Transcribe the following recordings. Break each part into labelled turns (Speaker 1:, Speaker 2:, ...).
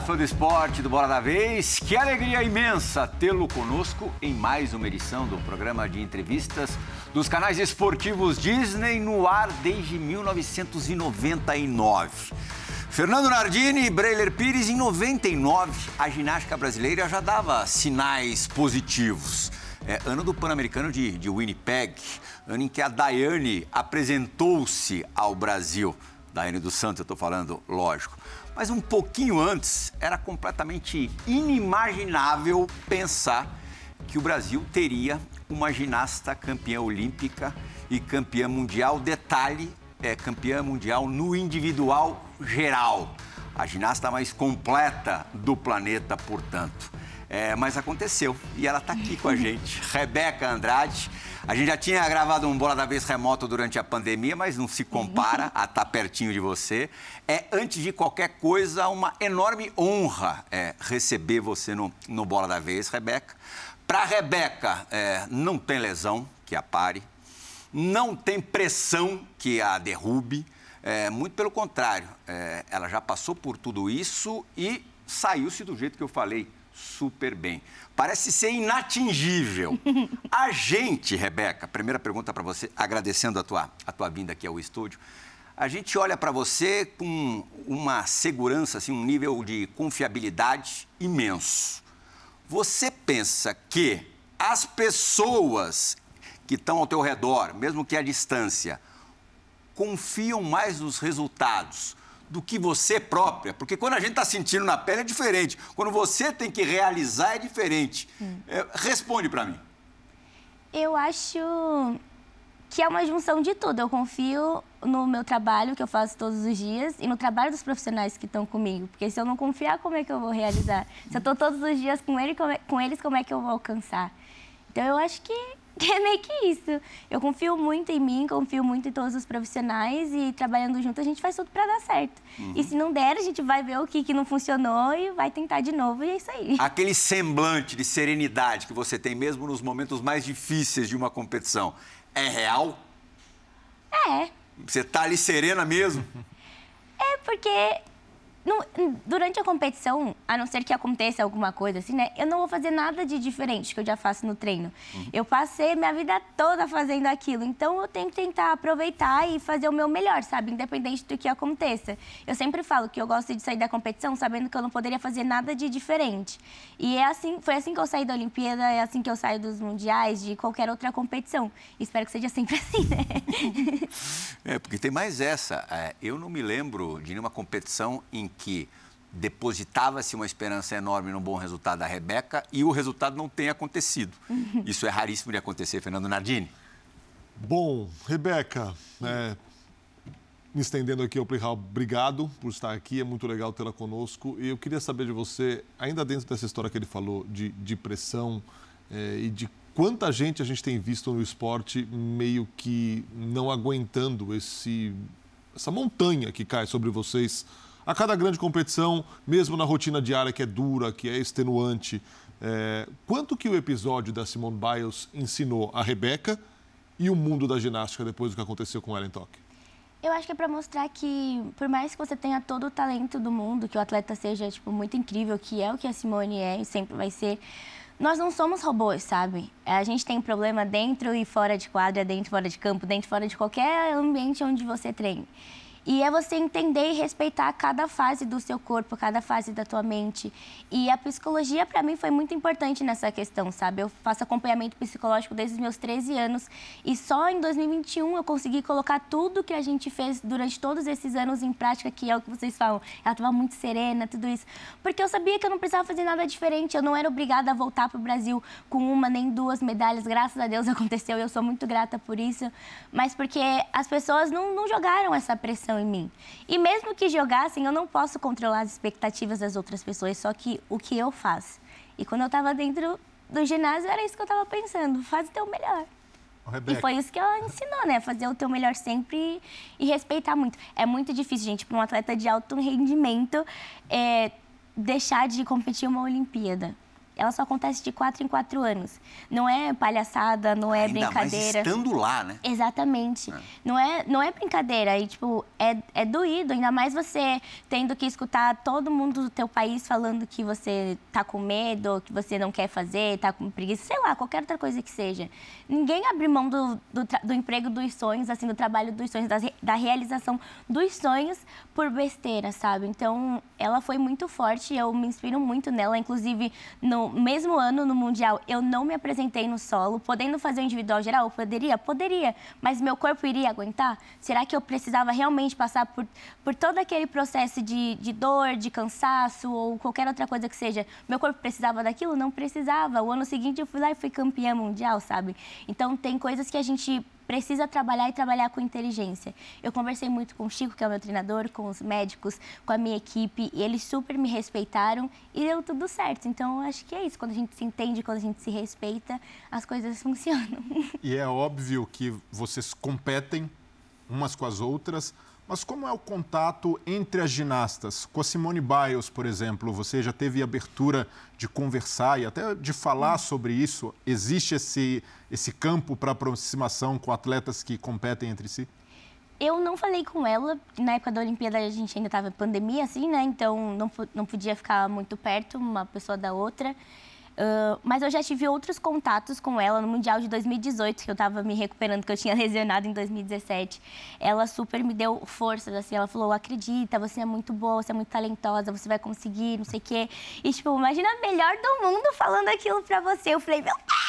Speaker 1: Fã do esporte do Bola da Vez. Que alegria imensa tê-lo conosco em mais uma edição do programa de entrevistas dos canais esportivos Disney no ar desde 1999. Fernando Nardini e Breiler Pires, em 99, a ginástica brasileira já dava sinais positivos. É, ano do Pan-Americano de, de Winnipeg, ano em que a Daiane apresentou-se ao Brasil. Daiane dos Santos, eu estou falando, lógico. Mas um pouquinho antes, era completamente inimaginável pensar que o Brasil teria uma ginasta campeã olímpica e campeã mundial. Detalhe, é campeã mundial no individual geral. A ginasta mais completa do planeta, portanto. É, mas aconteceu e ela está aqui com a gente. Rebeca Andrade. A gente já tinha gravado um Bola da Vez remoto durante a pandemia, mas não se compara a estar tá pertinho de você. É, antes de qualquer coisa, uma enorme honra é, receber você no, no Bola da Vez, Rebeca. Para Rebeca, é, não tem lesão que a pare, não tem pressão que a derrube. É, muito pelo contrário, é, ela já passou por tudo isso e saiu-se do jeito que eu falei, super bem parece ser inatingível. A gente, Rebeca, primeira pergunta para você, agradecendo a tua, a tua vinda aqui ao estúdio. A gente olha para você com uma segurança, assim, um nível de confiabilidade imenso. Você pensa que as pessoas que estão ao teu redor, mesmo que à distância, confiam mais nos resultados do que você própria, porque quando a gente está sentindo na pele é diferente, quando você tem que realizar é diferente. Hum. É, responde para mim.
Speaker 2: Eu acho que é uma junção de tudo. Eu confio no meu trabalho que eu faço todos os dias e no trabalho dos profissionais que estão comigo, porque se eu não confiar, como é que eu vou realizar? Se eu estou todos os dias com, ele, é, com eles, como é que eu vou alcançar? Então eu acho que é meio que isso. Eu confio muito em mim, confio muito em todos os profissionais e trabalhando junto a gente faz tudo para dar certo. Uhum. E se não der, a gente vai ver o que, que não funcionou e vai tentar de novo e é isso aí.
Speaker 1: Aquele semblante de serenidade que você tem mesmo nos momentos mais difíceis de uma competição, é real?
Speaker 2: É.
Speaker 1: Você tá ali serena mesmo?
Speaker 2: É porque no, durante a competição, a não ser que aconteça alguma coisa assim, né? Eu não vou fazer nada de diferente que eu já faço no treino. Uhum. Eu passei minha vida toda fazendo aquilo. Então, eu tenho que tentar aproveitar e fazer o meu melhor, sabe? Independente do que aconteça. Eu sempre falo que eu gosto de sair da competição sabendo que eu não poderia fazer nada de diferente. E é assim, foi assim que eu saí da Olimpíada, é assim que eu saio dos mundiais, de qualquer outra competição. Espero que seja sempre assim, né?
Speaker 1: é, porque tem mais essa. É, eu não me lembro de nenhuma competição em que depositava-se uma esperança enorme num bom resultado da Rebeca e o resultado não tem acontecido. Isso é raríssimo de acontecer, Fernando Nardini.
Speaker 3: Bom, Rebeca, é, me estendendo aqui ao Plihal, obrigado por estar aqui, é muito legal tê-la conosco. E eu queria saber de você, ainda dentro dessa história que ele falou de, de pressão é, e de quanta gente a gente tem visto no esporte meio que não aguentando esse, essa montanha que cai sobre vocês a cada grande competição, mesmo na rotina diária que é dura, que é extenuante. É, quanto que o episódio da Simone Biles ensinou a Rebeca e o mundo da ginástica depois do que aconteceu com ela em Tóquio?
Speaker 2: Eu acho que é para mostrar que, por mais que você tenha todo o talento do mundo, que o atleta seja tipo muito incrível, que é o que a Simone é e sempre vai ser, nós não somos robôs, sabe? A gente tem problema dentro e fora de quadra, dentro e fora de campo, dentro e fora de qualquer ambiente onde você treine. E é você entender e respeitar cada fase do seu corpo, cada fase da tua mente. E a psicologia, para mim, foi muito importante nessa questão, sabe? Eu faço acompanhamento psicológico desde os meus 13 anos. E só em 2021 eu consegui colocar tudo que a gente fez durante todos esses anos em prática, que é o que vocês falam. Ela estava muito serena, tudo isso. Porque eu sabia que eu não precisava fazer nada diferente. Eu não era obrigada a voltar para o Brasil com uma nem duas medalhas. Graças a Deus aconteceu e eu sou muito grata por isso. Mas porque as pessoas não, não jogaram essa pressão em mim. E mesmo que jogassem, eu não posso controlar as expectativas das outras pessoas, só que o que eu faço. E quando eu estava dentro do ginásio, era isso que eu estava pensando: faz o teu melhor. Rebeca. E foi isso que ela ensinou, né? Fazer o teu melhor sempre e respeitar muito. É muito difícil, gente, para um atleta de alto rendimento é, deixar de competir uma Olimpíada. Ela só acontece de quatro em quatro anos. Não é palhaçada, não é
Speaker 1: Ainda
Speaker 2: brincadeira.
Speaker 1: Mais estando lá, né?
Speaker 2: Exatamente. É. Não, é, não é brincadeira. E, tipo, é, é doído. Ainda mais você tendo que escutar todo mundo do teu país falando que você tá com medo, que você não quer fazer, tá com preguiça, sei lá, qualquer outra coisa que seja. Ninguém abre mão do, do, do emprego dos sonhos, assim, do trabalho dos sonhos, da, da realização dos sonhos por besteira, sabe? Então, ela foi muito forte eu me inspiro muito nela. Inclusive, no mesmo ano, no Mundial, eu não me apresentei no solo, podendo fazer o individual geral? Poderia? Poderia. Mas meu corpo iria aguentar? Será que eu precisava realmente passar por, por todo aquele processo de, de dor, de cansaço ou qualquer outra coisa que seja? Meu corpo precisava daquilo? Não precisava. O ano seguinte eu fui lá e fui campeã mundial, sabe? Então, tem coisas que a gente precisa trabalhar e trabalhar com inteligência. Eu conversei muito com o Chico, que é o meu treinador, com os médicos, com a minha equipe, e eles super me respeitaram e deu tudo certo. Então, acho que é isso. Quando a gente se entende, quando a gente se respeita, as coisas funcionam.
Speaker 4: E é óbvio que vocês competem umas com as outras, mas como é o contato entre as ginastas? Com a Simone Biles, por exemplo, você já teve abertura de conversar e até de falar sobre isso? Existe esse, esse campo para aproximação com atletas que competem entre si?
Speaker 2: Eu não falei com ela, na época da Olimpíada a gente ainda estava em pandemia, assim, né? Então não, não podia ficar muito perto uma pessoa da outra. Uh, mas eu já tive outros contatos com ela no Mundial de 2018, que eu estava me recuperando, que eu tinha lesionado em 2017. Ela super me deu forças, assim, ela falou, acredita, você é muito boa, você é muito talentosa, você vai conseguir, não sei o quê. E, tipo, imagina a melhor do mundo falando aquilo pra você. Eu falei, meu Deus,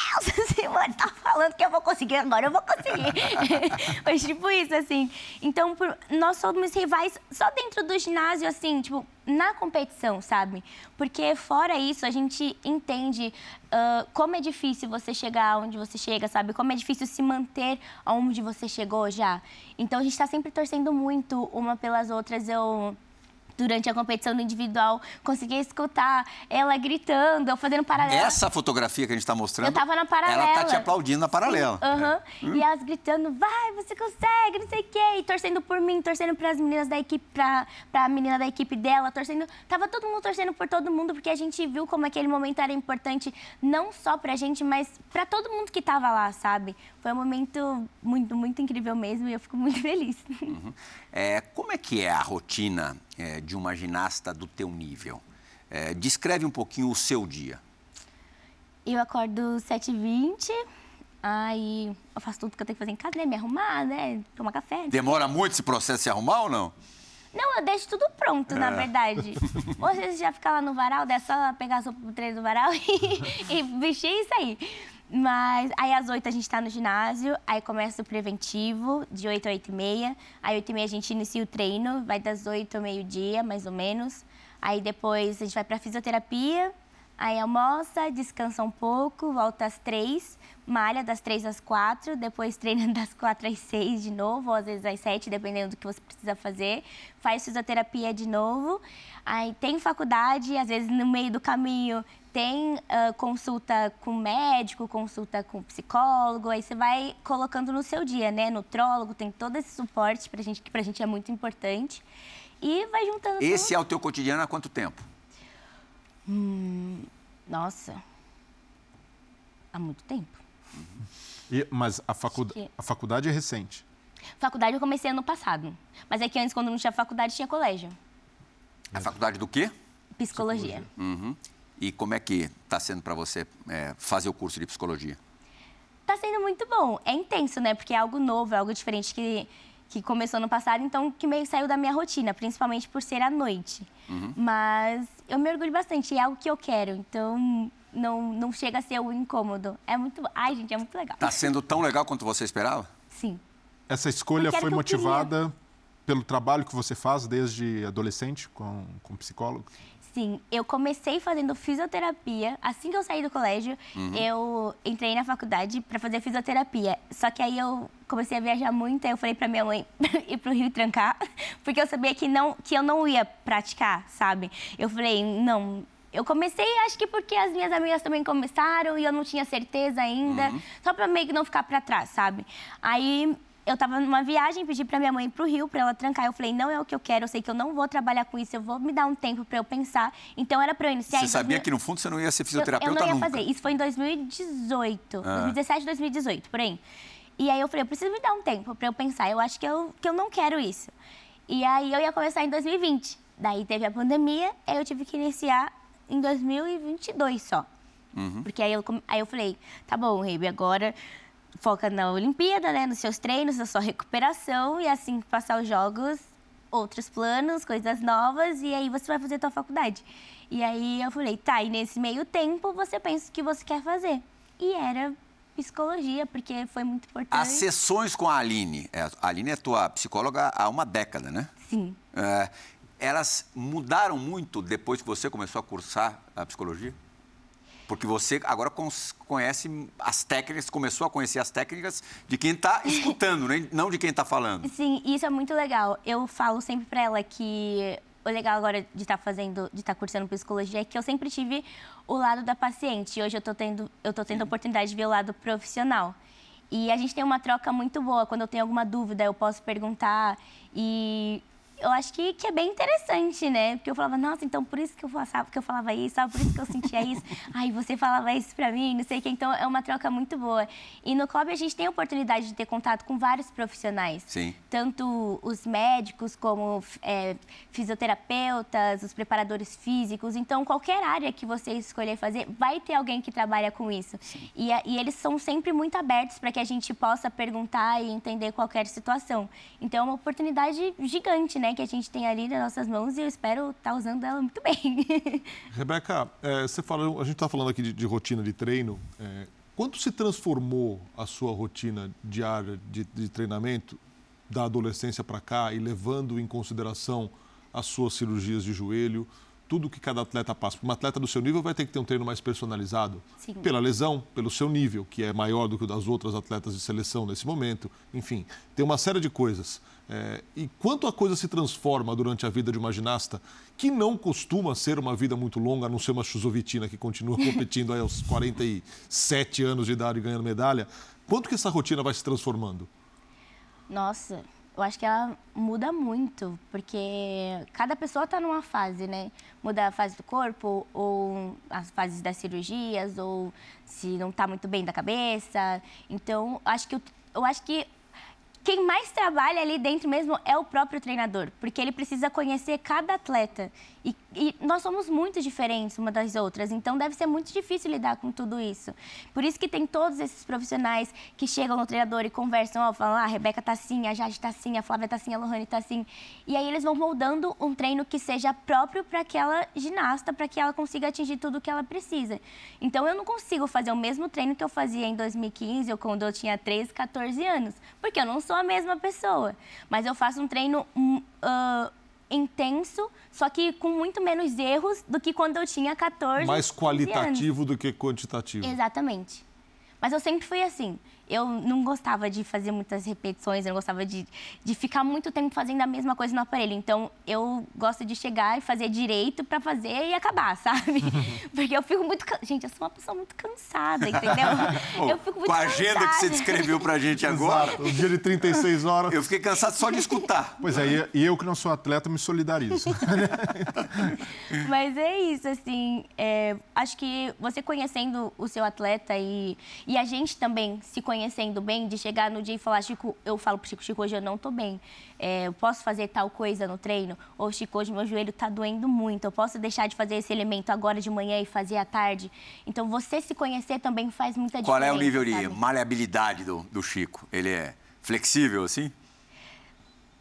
Speaker 2: Simone tá falando que eu vou conseguir, agora eu vou conseguir. Foi tipo isso, assim. Então, por... nós somos rivais só dentro do ginásio, assim, tipo, na competição, sabe? Porque fora isso, a gente entende uh, como é difícil você chegar onde você chega, sabe? Como é difícil se manter onde você chegou já. Então a gente está sempre torcendo muito uma pelas outras. Eu durante a competição do individual, conseguia escutar ela gritando, ou fazendo paralela.
Speaker 1: Essa fotografia que a gente está mostrando.
Speaker 2: Eu tava na paralela.
Speaker 1: Ela tá te aplaudindo na paralela.
Speaker 2: Uhum. E elas gritando, vai, você consegue, não sei o quê. E torcendo por mim, torcendo para as meninas da equipe, para a menina da equipe dela, torcendo. Tava todo mundo torcendo por todo mundo, porque a gente viu como aquele momento era importante, não só pra gente, mas para todo mundo que tava lá, sabe? Foi um momento muito, muito incrível mesmo e eu fico muito feliz.
Speaker 1: Uhum. É, como é que é a rotina é, de uma ginasta do teu nível? É, descreve um pouquinho o seu dia.
Speaker 2: Eu acordo 7h20, aí eu faço tudo que eu tenho que fazer em casa, né? Me arrumar, né? Tomar café.
Speaker 1: Demora muito esse processo de se arrumar ou não?
Speaker 2: Não, eu deixo tudo pronto, é. na verdade. Ou você já fica lá no varal, é só pegar a sopa pro treino do varal e, e vestir isso aí. Mas aí às 8 a gente está no ginásio, aí começa o preventivo, de 8 a 8 e meia. Aí 8 e meia a gente inicia o treino, vai das 8 ao meio-dia, mais ou menos. Aí depois a gente vai para fisioterapia, aí almoça, descansa um pouco, volta às 3, malha das 3 às 4, depois treina das 4 às 6 de novo, ou às vezes às 7, dependendo do que você precisa fazer. Faz fisioterapia de novo. Aí tem faculdade, às vezes no meio do caminho tem uh, consulta com médico, consulta com psicólogo, aí você vai colocando no seu dia, né? Nutrólogo, tem todo esse suporte pra gente, que pra gente é muito importante. E vai juntando
Speaker 1: Esse
Speaker 2: tudo.
Speaker 1: é o teu cotidiano há quanto tempo?
Speaker 2: Hum, nossa, há muito tempo.
Speaker 4: Uhum. E, mas a, faculdade, que... a faculdade é recente?
Speaker 2: Faculdade eu comecei ano passado. Mas é que antes, quando não tinha faculdade, tinha colégio.
Speaker 1: A faculdade do quê?
Speaker 2: Psicologia. Psicologia.
Speaker 1: Uhum. E como é que está sendo para você é, fazer o curso de psicologia?
Speaker 2: Está sendo muito bom. É intenso, né? Porque é algo novo, é algo diferente que, que começou no passado, então que meio saiu da minha rotina, principalmente por ser à noite. Uhum. Mas eu me orgulho bastante, é algo que eu quero, então não, não chega a ser um incômodo. É muito. Ai, gente, é muito legal.
Speaker 1: Está sendo tão legal quanto você esperava?
Speaker 2: Sim.
Speaker 4: Essa escolha foi motivada pelo trabalho que você faz desde adolescente com, com psicólogo?
Speaker 2: Sim, eu comecei fazendo fisioterapia. Assim que eu saí do colégio, uhum. eu entrei na faculdade para fazer fisioterapia. Só que aí eu comecei a viajar muito, aí eu falei para minha mãe ir pro Rio trancar, porque eu sabia que não que eu não ia praticar, sabe? Eu falei, não, eu comecei, acho que porque as minhas amigas também começaram e eu não tinha certeza ainda, uhum. só para meio que não ficar para trás, sabe? Aí eu tava numa viagem, pedi pra minha mãe ir pro Rio, pra ela trancar. Eu falei, não é o que eu quero, eu sei que eu não vou trabalhar com isso, eu vou me dar um tempo pra eu pensar. Então era pra eu iniciar.
Speaker 1: Você sabia
Speaker 2: 2000
Speaker 1: que no fundo você não ia ser
Speaker 2: eu,
Speaker 1: fisioterapeuta
Speaker 2: eu não ia
Speaker 1: nunca.
Speaker 2: fazer. Isso foi em 2018, 2017, 2018, por aí. E aí eu falei, eu preciso me dar um tempo pra eu pensar. Eu acho que eu, que eu não quero isso. E aí eu ia começar em 2020. Daí teve a pandemia, aí eu tive que iniciar em 2022 só. Porque aí eu, aí eu falei, tá bom, Ribe, agora foca na Olimpíada, né? Nos seus treinos, na sua recuperação. E assim que passar os jogos, outros planos, coisas novas. E aí você vai fazer a tua faculdade. E aí eu falei, tá, e nesse meio tempo você pensa o que você quer fazer. E era psicologia, porque foi muito importante.
Speaker 1: As sessões com a Aline. é, A Aline é tua psicóloga há uma década, né?
Speaker 2: Sim.
Speaker 1: É, elas mudaram muito depois que você começou a cursar a psicologia? Porque você agora conhece as técnicas, começou a conhecer as técnicas de quem está escutando, né? não de quem está falando.
Speaker 2: Sim, isso é muito legal. Eu falo sempre pra ela que o legal agora de estar fazendo, de estar cursando psicologia é que eu sempre tive o lado da paciente. E hoje eu tô tendo, eu tô tendo a oportunidade de ver o lado profissional. E a gente tem uma troca muito boa. Quando eu tenho alguma dúvida, eu posso perguntar. E eu acho que, que é bem interessante, né? Porque eu falava, nossa, então por isso que eu falava, que eu falava isso, sabe? Por isso que eu sentia isso. Ai, você falava isso pra mim, não sei o que. Então é uma troca muito boa. E no COB a gente tem a oportunidade de ter contato com vários profissionais
Speaker 1: Sim.
Speaker 2: tanto os médicos como é, fisioterapeutas, os preparadores físicos. Então, qualquer área que você escolher fazer, vai ter alguém que trabalha com isso. E, e eles são sempre muito abertos para que a gente possa perguntar e entender qualquer situação. Então, é uma oportunidade gigante, né, que a gente tem ali nas nossas mãos e eu espero estar usando ela muito bem.
Speaker 3: Rebeca, é, você falou, a gente está falando aqui de, de rotina de treino. É, quanto se transformou a sua rotina diária de, de treinamento da adolescência para cá e levando em consideração as suas cirurgias de joelho, tudo que cada atleta passa? Porque um atleta do seu nível vai ter que ter um treino mais personalizado.
Speaker 2: Sim.
Speaker 3: Pela lesão, pelo seu nível, que é maior do que o das outras atletas de seleção nesse momento. Enfim, tem uma série de coisas. É, e quanto a coisa se transforma durante a vida de uma ginasta, que não costuma ser uma vida muito longa, a não ser uma Chusovitina que continua competindo aí aos 47 anos de idade e ganhando medalha, quanto que essa rotina vai se transformando?
Speaker 2: Nossa, eu acho que ela muda muito, porque cada pessoa está numa fase, né? Muda a fase do corpo, ou as fases das cirurgias, ou se não está muito bem da cabeça. Então, acho que eu, eu acho que quem mais trabalha ali dentro mesmo é o próprio treinador, porque ele precisa conhecer cada atleta. E, e nós somos muito diferentes uma das outras, então deve ser muito difícil lidar com tudo isso. Por isso que tem todos esses profissionais que chegam no treinador e conversam, ó, falam, ah, a Rebeca tá assim, a Jade tá assim, a Flávia tá assim, a Lohane tá assim. E aí eles vão moldando um treino que seja próprio para aquela ginasta, para que ela consiga atingir tudo o que ela precisa. Então eu não consigo fazer o mesmo treino que eu fazia em 2015 ou quando eu tinha 13, 14 anos, porque eu não sou a mesma pessoa. Mas eu faço um treino ah, intenso, só que com muito menos erros do que quando eu tinha 14,
Speaker 3: Mais
Speaker 2: 15 anos.
Speaker 3: qualitativo do que quantitativo.
Speaker 2: Exatamente. Mas eu sempre fui assim. Eu não gostava de fazer muitas repetições, eu não gostava de, de ficar muito tempo fazendo a mesma coisa no aparelho. Então, eu gosto de chegar e fazer direito pra fazer e acabar, sabe? Porque eu fico muito... can- Gente, eu sou uma pessoa muito cansada, entendeu? eu fico muito
Speaker 1: com a agenda que você
Speaker 2: cansada.
Speaker 1: descreveu pra gente agora,
Speaker 3: Exato, um dia de 36 horas.
Speaker 1: eu fiquei cansado só de escutar.
Speaker 4: Pois é, e- e eu que não sou atleta me solidarizo.
Speaker 2: Mas é isso, assim. é, acho que você conhecendo o seu atleta e, e a gente também se conhecendo bem, de chegar no dia e falar, Chico, eu falo pro Chico, Chico, hoje eu não tô bem. É, eu posso fazer tal coisa no treino? Ou, Chico, hoje meu joelho tá doendo muito. Eu posso deixar de fazer esse elemento agora de manhã e fazer à tarde? Então, você se conhecer também faz muita
Speaker 1: Qual
Speaker 2: diferença.
Speaker 1: é o nível de
Speaker 2: sabe?
Speaker 1: maleabilidade do, do Chico? Ele é flexível assim?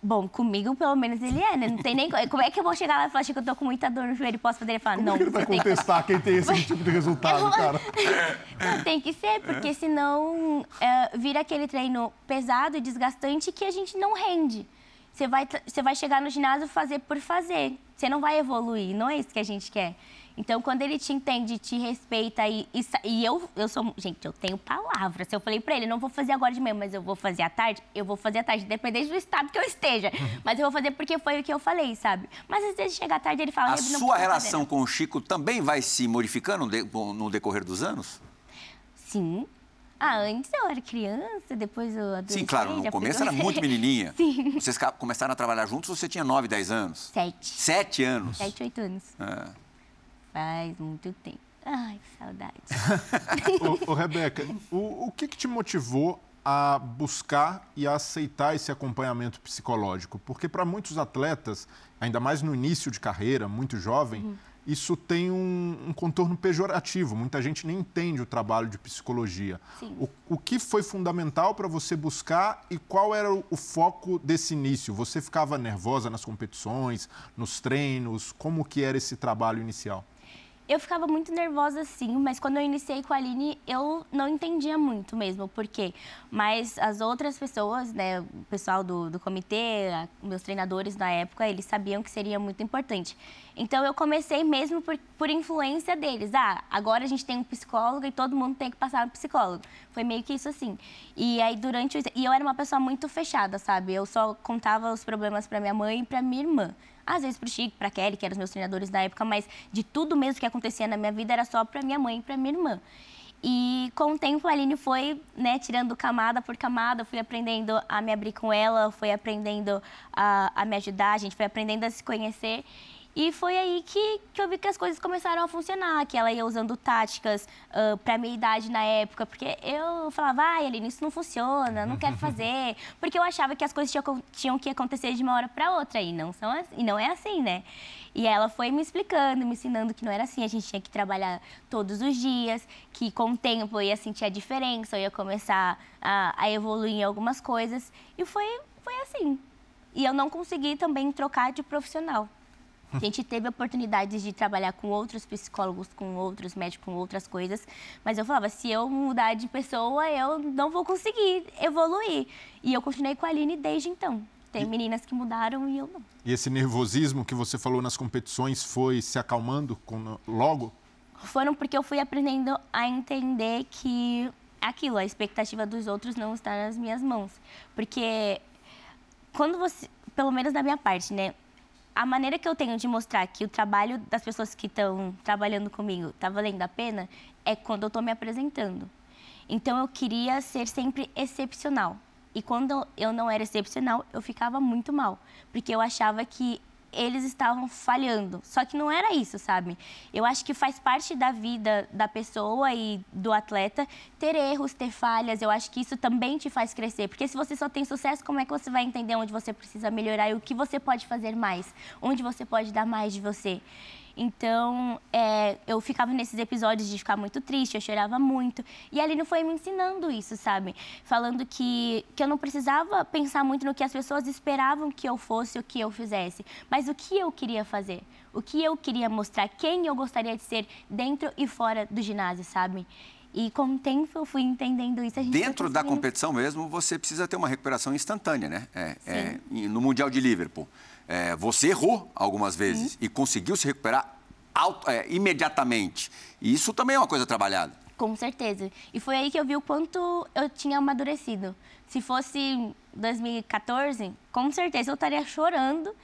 Speaker 2: Bom, comigo, pelo menos, ele é, né? Não tem nem... co- Como é que eu vou chegar lá e falar, Chico, eu tô com muita dor no joelho, posso fazer? Ele fala,
Speaker 3: Como
Speaker 2: não,
Speaker 3: que ele vai
Speaker 2: tem que
Speaker 3: contestar quem tem esse tipo de resultado, cara?
Speaker 2: Não, tem que ser, porque senão é, vira aquele treino pesado e desgastante que a gente não rende. Você vai, você vai chegar no ginásio fazer por fazer. Você não vai evoluir, não é isso que a gente quer. Então, quando ele te entende, te respeita e, e, e eu, eu sou. Gente, eu tenho palavra. Se eu falei pra ele, não vou fazer agora de manhã, mas eu vou fazer à tarde, eu vou fazer à tarde, independente do estado que eu esteja. Mas eu vou fazer porque foi o que eu falei, sabe? Mas às vezes chega à tarde ele fala.
Speaker 1: A
Speaker 2: "Rebe, não
Speaker 1: sua
Speaker 2: fazer,
Speaker 1: relação
Speaker 2: não."
Speaker 1: com o Chico também vai se modificando no decorrer dos anos?
Speaker 2: Sim. Ah, antes eu era criança, depois eu adolescente.
Speaker 1: Sim, claro, no começo era muito menininha.
Speaker 2: Sim.
Speaker 1: Vocês começaram a trabalhar juntos, você tinha 9, 10 anos?
Speaker 2: Sete.
Speaker 1: Sete anos.
Speaker 2: Sete, oito anos.
Speaker 1: É.
Speaker 2: Faz muito tempo. Ai, que saudade.
Speaker 4: Ô, ô, Rebeca, o, o que, que te motivou a buscar e a aceitar esse acompanhamento psicológico? Porque para muitos atletas, ainda mais no início de carreira, muito jovem,
Speaker 2: Uhum.
Speaker 4: isso tem um, um contorno pejorativo. Muita gente nem entende o trabalho de psicologia. O, o que foi fundamental para você buscar e qual era o, o foco desse início? Você ficava nervosa nas competições, nos treinos? Como que era esse trabalho inicial?
Speaker 2: Eu ficava muito nervosa, sim, mas quando eu iniciei com a Aline, eu não entendia muito mesmo por quê. Mas as outras pessoas, né, o pessoal do, do comitê, a- meus treinadores na época, eles sabiam que seria muito importante. Então eu comecei mesmo por, por influência deles. Ah, agora a gente tem um psicólogo e todo mundo tem que passar no psicólogo. Foi meio que isso assim. E aí durante o... E eu era uma pessoa muito fechada, sabe? Eu só contava os problemas para minha mãe e para minha irmã às vezes pro Chico, pra Kelly, que eram os meus treinadores na época, mas de tudo mesmo que acontecia na minha vida era só pra minha mãe e pra minha irmã. E com o tempo a Aline foi, né, tirando camada por camada, fui aprendendo a me abrir com ela, fui aprendendo a, a me ajudar, a gente foi aprendendo a se conhecer. E foi aí que, que eu vi que as coisas começaram a funcionar, que ela ia usando táticas uh, para minha idade na época, porque eu falava, ai, Aline, isso não funciona, não quero fazer, porque eu achava que as coisas tinham, tinham que acontecer de uma hora para outra, e não, são, e não é assim, né? E ela foi me explicando, me ensinando que não era assim, a gente tinha que trabalhar todos os dias, que com o tempo eu ia sentir a diferença, eu ia começar a, a evoluir em algumas coisas, e foi, foi assim. E eu não consegui também trocar de profissional. A gente teve oportunidades de trabalhar com outros psicólogos, com outros médicos, com outras coisas, mas eu falava, se eu mudar de pessoa, eu não vou conseguir evoluir. E eu continuei com a Aline desde então. Tem meninas que mudaram e eu não.
Speaker 4: E esse nervosismo que você falou nas competições foi se acalmando com- logo?
Speaker 2: Foram porque eu fui aprendendo a entender que aquilo, a expectativa dos outros não está nas minhas mãos. Porque quando você, pelo menos da minha parte, né? A maneira que eu tenho de mostrar que o trabalho das pessoas que estão trabalhando comigo está valendo a pena é quando eu estou me apresentando. Então eu queria ser sempre excepcional. E quando eu não era excepcional, eu ficava muito mal, porque eu achava que eles estavam falhando. Só que não era isso, sabe? Eu acho que faz parte da vida da pessoa e do atleta ter erros, ter falhas. Eu acho que isso também te faz crescer. Porque se você só tem sucesso, como é que você vai entender onde você precisa melhorar e o que você pode fazer mais? Onde você pode dar mais de você? Então, é, eu ficava nesses episódios de ficar muito triste, eu chorava muito. E a Aline foi me ensinando isso, sabe? Falando que, que eu não precisava pensar muito no que as pessoas esperavam que eu fosse, o que eu fizesse, mas o que eu queria fazer, o que eu queria mostrar, quem eu gostaria de ser dentro e fora do ginásio, sabe? E com o tempo eu fui entendendo isso.
Speaker 1: Dentro da competição mesmo, você precisa ter uma recuperação instantânea, né? É, é, no Mundial de Liverpool, é, você errou algumas vezes e conseguiu se recuperar auto- é, imediatamente. E isso também é uma coisa trabalhada.
Speaker 2: Com certeza. E foi aí que eu vi o quanto eu tinha amadurecido. Se fosse 2014, com certeza eu estaria chorando.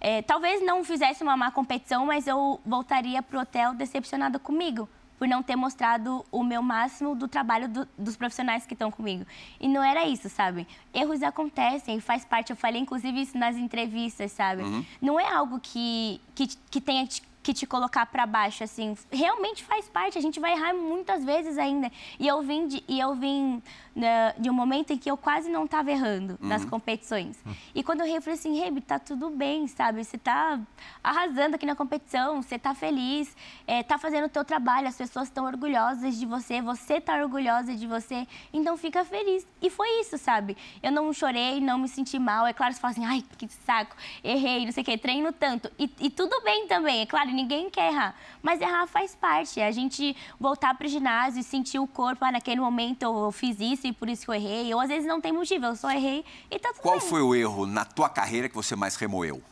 Speaker 2: É, talvez não fizesse uma má competição, mas eu voltaria pro hotel decepcionada comigo, por não ter mostrado o meu máximo do trabalho do- dos profissionais que estão comigo. E não era isso, sabe? Erros acontecem, faz parte. Eu falei, inclusive, isso nas entrevistas, sabe? Não é algo que, que, que tenha te- que te colocar para baixo, assim. Realmente faz parte, a gente vai errar muitas vezes ainda. E eu vim de, e eu vim né, de um momento em que eu quase não estava errando nas competições. E quando eu errei, eu falei assim, Rebe, tá tudo bem, sabe? Você tá arrasando aqui na competição, você tá feliz, é, tá fazendo o teu trabalho, as pessoas estão orgulhosas de você, você tá orgulhosa de você, então fica feliz. E foi isso, sabe? Eu não chorei, não me senti mal. É claro, você fala assim, ai, que saco, errei, não sei o quê, treino tanto. E, e tudo bem também, é claro, ninguém quer errar. Mas errar faz parte. A gente voltar pro ginásio e sentir o corpo, ah, naquele momento eu fiz isso e por isso que eu errei. Ou às vezes não tem motivo, eu só errei e tá tudo
Speaker 1: Qual
Speaker 2: bem.
Speaker 1: foi o erro na tua carreira que você mais remoeu?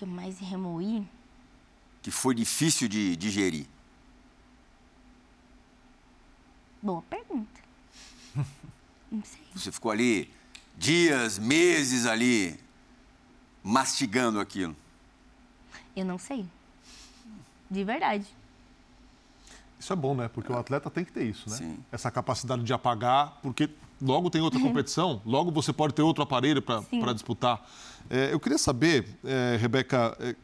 Speaker 2: que eu mais remoí?
Speaker 1: Que foi difícil de digerir?
Speaker 2: Boa pergunta. não sei.
Speaker 1: Você ficou ali dias, meses ali mastigando aquilo.
Speaker 2: Eu não sei. De verdade.
Speaker 3: Isso é bom, né? Porque o atleta tem que ter isso, né?
Speaker 1: Sim.
Speaker 3: Essa capacidade de apagar, porque logo tem outra competição, logo você pode ter outro aparelho para disputar. É, eu queria saber, é, Rebeca, é,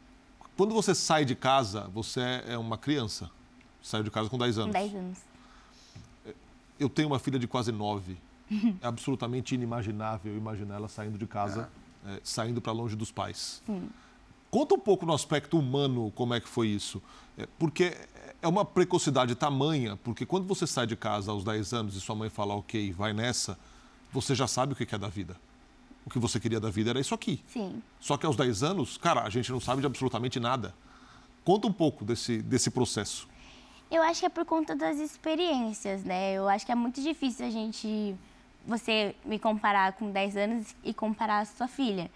Speaker 3: quando você sai de casa, você é uma criança. Saiu de casa com 10 anos.
Speaker 2: Com 10 anos.
Speaker 3: Eu tenho uma filha de quase 9. É absolutamente inimaginável imaginar ela saindo de casa, é, saindo para longe dos pais.
Speaker 2: Sim.
Speaker 3: Conta um pouco no aspecto humano como é que foi isso. É, porque é uma precocidade tamanha, porque quando você sai de casa aos 10 anos e sua mãe fala, ok, vai nessa, você já sabe o que é da vida. O que você queria da vida era isso aqui.
Speaker 2: Sim.
Speaker 3: Só que aos 10 anos, cara, a gente não sabe de absolutamente nada. Conta um pouco desse, desse processo.
Speaker 2: Eu acho que é por conta das experiências, né? Eu acho que é muito difícil a gente, você me comparar com 10 anos e comparar a sua filha.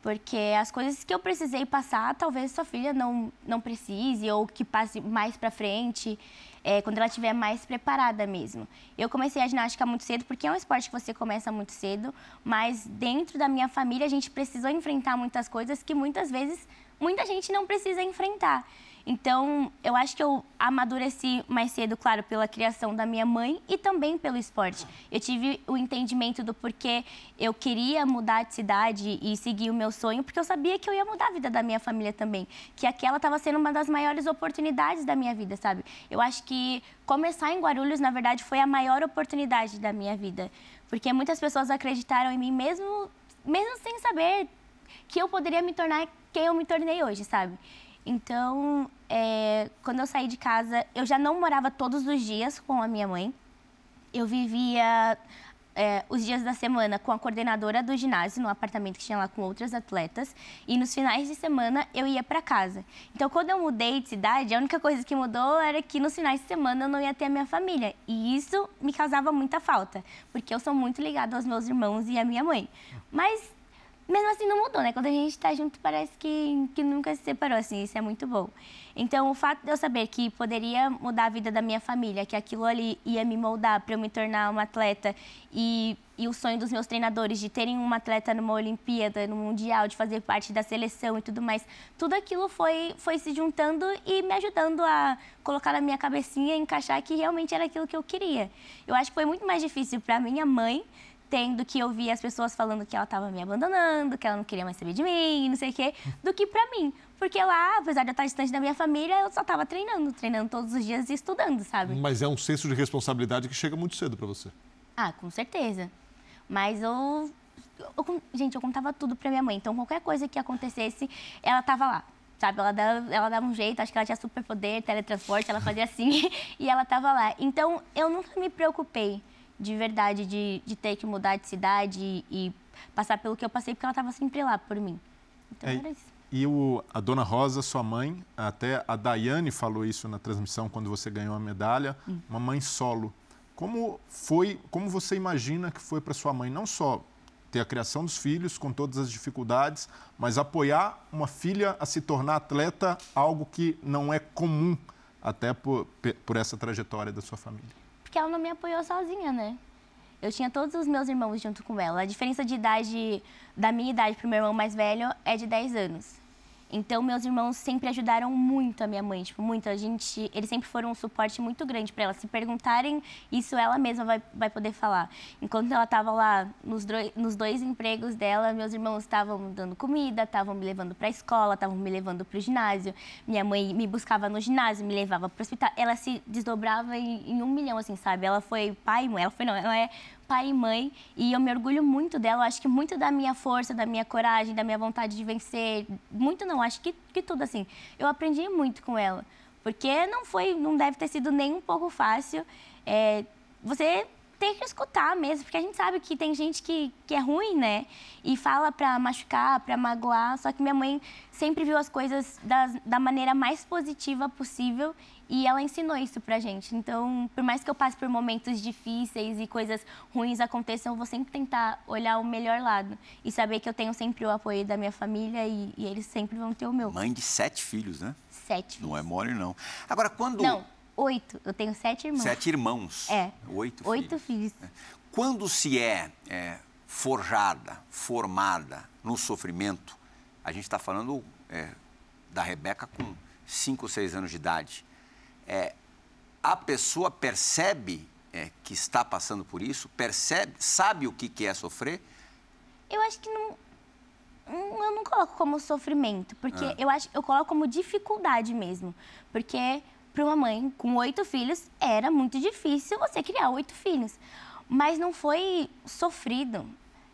Speaker 2: Porque as coisas que eu precisei passar, talvez sua filha não, não precise ou que passe mais para frente, é, quando ela estiver mais preparada mesmo. Eu comecei a ginástica muito cedo, porque é um esporte que você começa muito cedo, mas dentro da minha família a gente precisou enfrentar muitas coisas que muitas vezes muita gente não precisa enfrentar. Então, eu acho que eu amadureci mais cedo, claro, pela criação da minha mãe e também pelo esporte. Eu tive o entendimento do porquê eu queria mudar de cidade e seguir o meu sonho, porque eu sabia que eu ia mudar a vida da minha família também. Que aquela estava sendo uma das maiores oportunidades da minha vida, sabe? Eu acho que começar em Guarulhos, na verdade, foi a maior oportunidade da minha vida. Porque muitas pessoas acreditaram em mim, mesmo, mesmo sem saber que eu poderia me tornar quem eu me tornei hoje, sabe? Então, é, quando eu saí de casa, eu já não morava todos os dias com a minha mãe. Eu vivia é, os dias da semana com a coordenadora do ginásio, no apartamento que tinha lá com outras atletas. E nos finais de semana eu ia para casa. Então, quando eu mudei de cidade, a única coisa que mudou era que nos finais de semana eu não ia ter a minha família. E isso me causava muita falta, porque eu sou muito ligada aos meus irmãos e à minha mãe. Mas mesmo assim não mudou, né? Quando a gente está junto, parece que, que nunca se separou, assim, isso é muito bom. Então, o fato de eu saber que poderia mudar a vida da minha família, que aquilo ali ia me moldar para eu me tornar uma atleta e, e o sonho dos meus treinadores de terem uma atleta numa Olimpíada, no Mundial, de fazer parte da seleção e tudo mais, tudo aquilo foi, foi se juntando e me ajudando a colocar na minha cabecinha, encaixar que realmente era aquilo que eu queria. Eu acho que foi muito mais difícil para minha mãe tendo que ouvir as pessoas falando que ela estava me abandonando, que ela não queria mais saber de mim, não sei o quê, do que para mim. Porque lá, apesar de eu estar distante da minha família, eu só estava treinando, treinando todos os dias e estudando, sabe?
Speaker 3: Mas é um senso de responsabilidade que chega muito cedo para você.
Speaker 2: Ah, com certeza. Mas eu, eu gente, eu contava tudo para minha mãe. Então, qualquer coisa que acontecesse, ela estava lá sabe? Ela dava, ela dava um jeito, acho que ela tinha superpoder, teletransporte, ela fazia assim, e ela estava lá. Então, eu nunca me preocupei de verdade, de, de ter que mudar de cidade e, passar pelo que eu passei, porque ela estava sempre lá por mim. Então
Speaker 4: é,
Speaker 2: era isso.
Speaker 4: E o, a dona Rosa, sua mãe, até a Daiane falou isso na transmissão quando você ganhou a medalha, hum. uma mãe solo. Como foi, como você imagina que foi para sua mãe não só ter a criação dos filhos com todas as dificuldades, mas apoiar uma filha a se tornar atleta, algo que não é comum até por, por essa trajetória da sua família?
Speaker 2: Porque ela não me apoiou sozinha, né? Eu tinha todos os meus irmãos junto com ela. A diferença de idade da minha idade para o meu irmão mais velho é de 10 anos. Então, meus irmãos sempre ajudaram muito a minha mãe, tipo, muito. A gente, eles sempre foram um suporte muito grande para ela. Se perguntarem, isso ela mesma vai, vai poder falar. Enquanto ela estava lá nos, nos dois empregos dela, meus irmãos estavam dando comida, estavam me levando para a escola, estavam me levando para o ginásio. Minha mãe me buscava no ginásio, me levava para o hospital. Ela se desdobrava em, em um milhão, assim, sabe? Ela foi pai mãe. Ela foi, não, ela é pai e mãe e eu me orgulho muito dela. Eu acho que muito da minha força, da minha coragem, da minha vontade de vencer, muito não, acho que, que tudo assim. Eu aprendi muito com ela, porque não foi, não deve ter sido nem um pouco fácil. É, você tem que escutar mesmo, porque a gente sabe que tem gente que, que é ruim, né? E fala pra machucar, pra magoar. Só que minha mãe sempre viu as coisas da, da maneira mais positiva possível e ela ensinou isso pra gente. Então, por mais que eu passe por momentos difíceis e coisas ruins aconteçam, eu vou sempre tentar olhar o melhor lado e saber que eu tenho sempre o apoio da minha família e, e eles sempre vão ter o meu.
Speaker 1: Mãe de sete filhos, né?
Speaker 2: Sete filhos.
Speaker 1: Não é mole, não. Agora, quando.
Speaker 2: Não, oito. Eu tenho sete irmãos.
Speaker 1: Sete irmãos.
Speaker 2: É.
Speaker 1: Oito,
Speaker 2: oito filhos. filhos.
Speaker 1: Quando se é, é, forjada, formada no sofrimento, a gente está falando é, da Rebeca com cinco ou seis anos de idade é, a pessoa percebe é, que está passando por isso? Percebe, sabe o que, que é sofrer?
Speaker 2: Eu acho que não. Eu não coloco como sofrimento, porque ah. eu acho eu coloco como dificuldade mesmo. Porque para uma mãe com oito filhos era muito difícil você criar oito filhos. Mas não foi sofrido.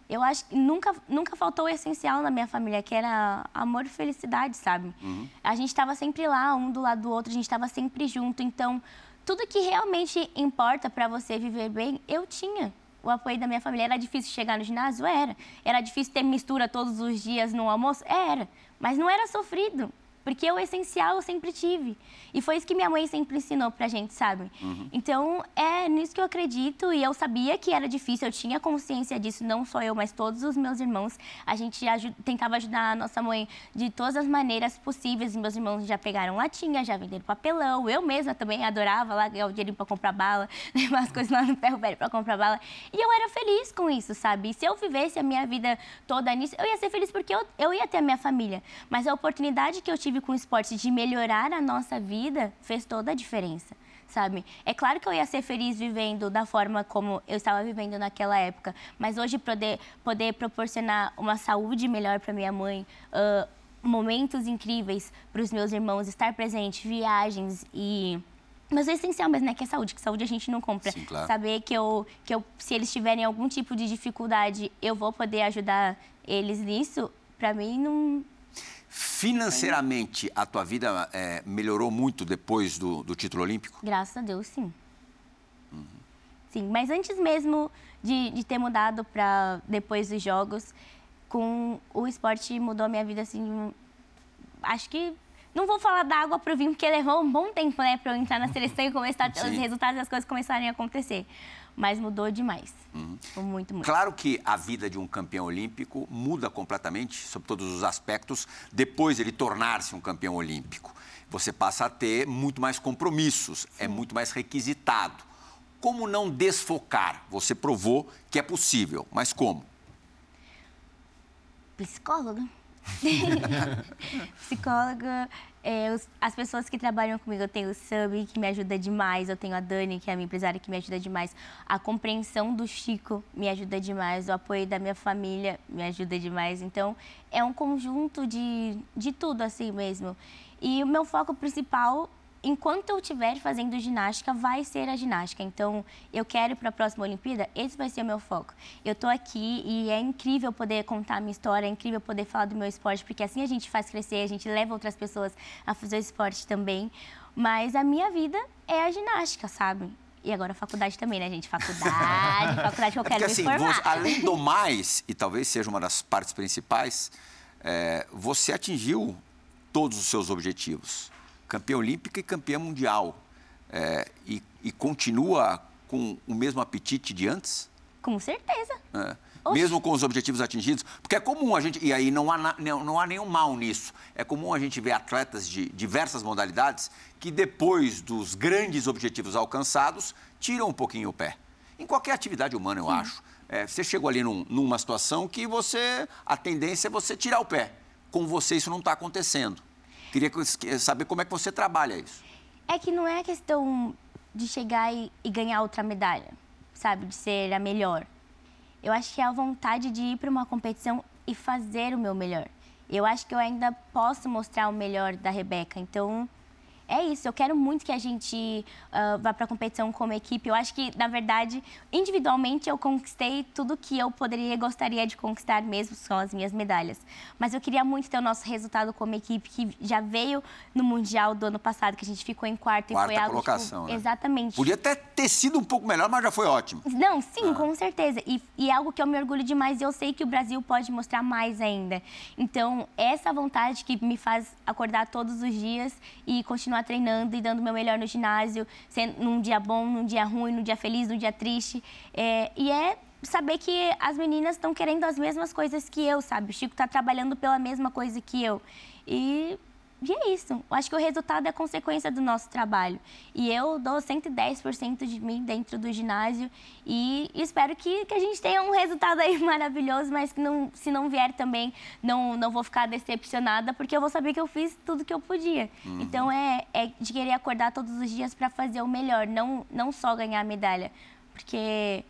Speaker 2: Eu acho que nunca, nunca faltou o essencial na minha família, que era amor e felicidade, sabe? Uhum. A gente estava sempre lá, um do lado do outro, a gente estava sempre junto. Então, tudo que realmente importa para você viver bem, eu tinha. O apoio da minha família. Era difícil chegar no ginásio? Era. Era difícil ter mistura todos os dias no almoço? Era. Mas não era sofrido. Porque o essencial eu sempre tive. E foi isso que minha mãe sempre ensinou pra gente, sabe? Uhum. Então, é nisso que eu acredito. E eu sabia que era difícil, eu tinha consciência disso, não só eu, mas todos os meus irmãos. A gente aj tentava ajudar a nossa mãe de todas as maneiras possíveis. Meus irmãos já pegaram latinha, já venderam papelão. Eu mesma também adorava lá ganhar o dinheiro pra comprar bala, levar as coisas lá no ferro velho pra comprar bala. E eu era feliz com isso, sabe? E se eu vivesse a minha vida toda nisso, eu ia ser feliz porque eu, eu ia ter a minha família. Mas a oportunidade que eu tive tive com o esporte de melhorar a nossa vida fez toda a diferença, sabe? É claro que eu ia ser feliz vivendo da forma como eu estava vivendo naquela época, mas hoje poder, poder proporcionar uma saúde melhor para minha mãe, uh, momentos incríveis para os meus irmãos, estar presente, viagens e mas o essencial mesmo, né? Que é saúde, que saúde a gente não compra.
Speaker 1: Sim, claro.
Speaker 2: Saber que eu, que eu, se eles tiverem algum tipo de dificuldade, eu vou poder ajudar eles nisso, para mim não,
Speaker 1: Financeiramente, a tua vida é, melhorou muito depois do, do, título olímpico?
Speaker 2: Graças a Deus, sim. Uhum. Sim, mas antes mesmo de, de ter mudado para depois dos Jogos, com o esporte mudou a minha vida, assim, acho que não vou falar da água para o vinho, porque levou um bom tempo, né, para eu entrar na seleção e começar os resultados e as coisas começarem a acontecer mas mudou demais. Uhum. Muito, muito.
Speaker 1: Claro que a vida de um campeão olímpico muda completamente, sob todos os aspectos, depois ele tornar-se um campeão olímpico. Você passa a ter muito mais compromissos, é Sim. é muito mais requisitado. Como não desfocar? Você provou que é possível, mas como?
Speaker 2: Psicóloga. Psicóloga, é, os, as pessoas que trabalham comigo, eu tenho o Sami, que me ajuda demais, eu tenho a Dani, que é a minha empresária, que me ajuda demais. A compreensão do Chico me ajuda demais, o apoio da minha família me ajuda demais. Então, é um conjunto de, de tudo assim mesmo. E o meu foco principal enquanto eu estiver fazendo ginástica, vai ser a ginástica. Então, eu quero para a próxima Olimpíada, esse vai ser o meu foco. Eu estou aqui e é incrível poder contar a minha história, é incrível poder falar do meu esporte, porque assim a gente faz crescer, a gente leva outras pessoas a fazer o esporte também. Mas a minha vida é a ginástica, sabe? E agora a faculdade também, né, gente? Faculdade, faculdade que eu é quero
Speaker 1: porque,
Speaker 2: me assim,
Speaker 1: formar. Você, além do mais, e talvez seja uma das partes principais, é, você atingiu todos os seus objetivos campeã olímpica e campeã mundial. É, e, e, continua com o mesmo apetite de antes?
Speaker 2: Com certeza.
Speaker 1: É. Mesmo com os objetivos atingidos? Porque é comum a gente, e aí não há, não, não há nenhum mal nisso, é comum a gente ver atletas de diversas modalidades que depois dos grandes objetivos alcançados, tiram um pouquinho o pé. Em qualquer atividade humana, eu Sim. acho. É, você chegou ali num, numa situação que você, a tendência é você tirar o pé. Com você isso não está acontecendo. Queria saber como é que você trabalha isso.
Speaker 2: É que não é questão de chegar e, e ganhar outra medalha, sabe? De ser a melhor. Eu acho que é a vontade de ir para uma competição e fazer o meu melhor. Eu acho que eu ainda posso mostrar o melhor da Rebeca. Então, é isso, eu quero muito que a gente uh, vá para a competição como equipe. Eu acho que, na verdade, individualmente eu conquistei tudo que eu poderia e gostaria de conquistar mesmo, são as minhas medalhas. Mas eu queria muito ter o nosso resultado como equipe, que já veio no Mundial do ano passado, que a gente ficou em quarto
Speaker 1: Quarta
Speaker 2: e foi
Speaker 1: algo. Colocação,
Speaker 2: tipo,
Speaker 1: né?
Speaker 2: Exatamente.
Speaker 1: Podia até ter sido um pouco melhor, mas já foi ótimo.
Speaker 2: Não, sim, ah. com certeza. E, e é algo que eu me orgulho demais e eu sei que o Brasil pode mostrar mais ainda. Então, essa vontade que me faz acordar todos os dias e continuar continuar treinando e dando o meu melhor no ginásio, sendo num dia bom, num dia ruim, num dia feliz, num dia triste. É, e é saber que as meninas estão querendo as mesmas coisas que eu, sabe? O Chico está trabalhando pela mesma coisa que eu. E E é isso. Eu acho que o resultado é consequência do nosso trabalho. E eu dou 110% de mim dentro do ginásio e espero que, que a gente tenha um resultado aí maravilhoso, mas que não, se não vier também, não, não vou ficar decepcionada, porque eu vou saber que eu fiz tudo que eu podia. Uhum. Então é, é de querer acordar todos os dias para fazer o melhor, não, não só ganhar a medalha. Porque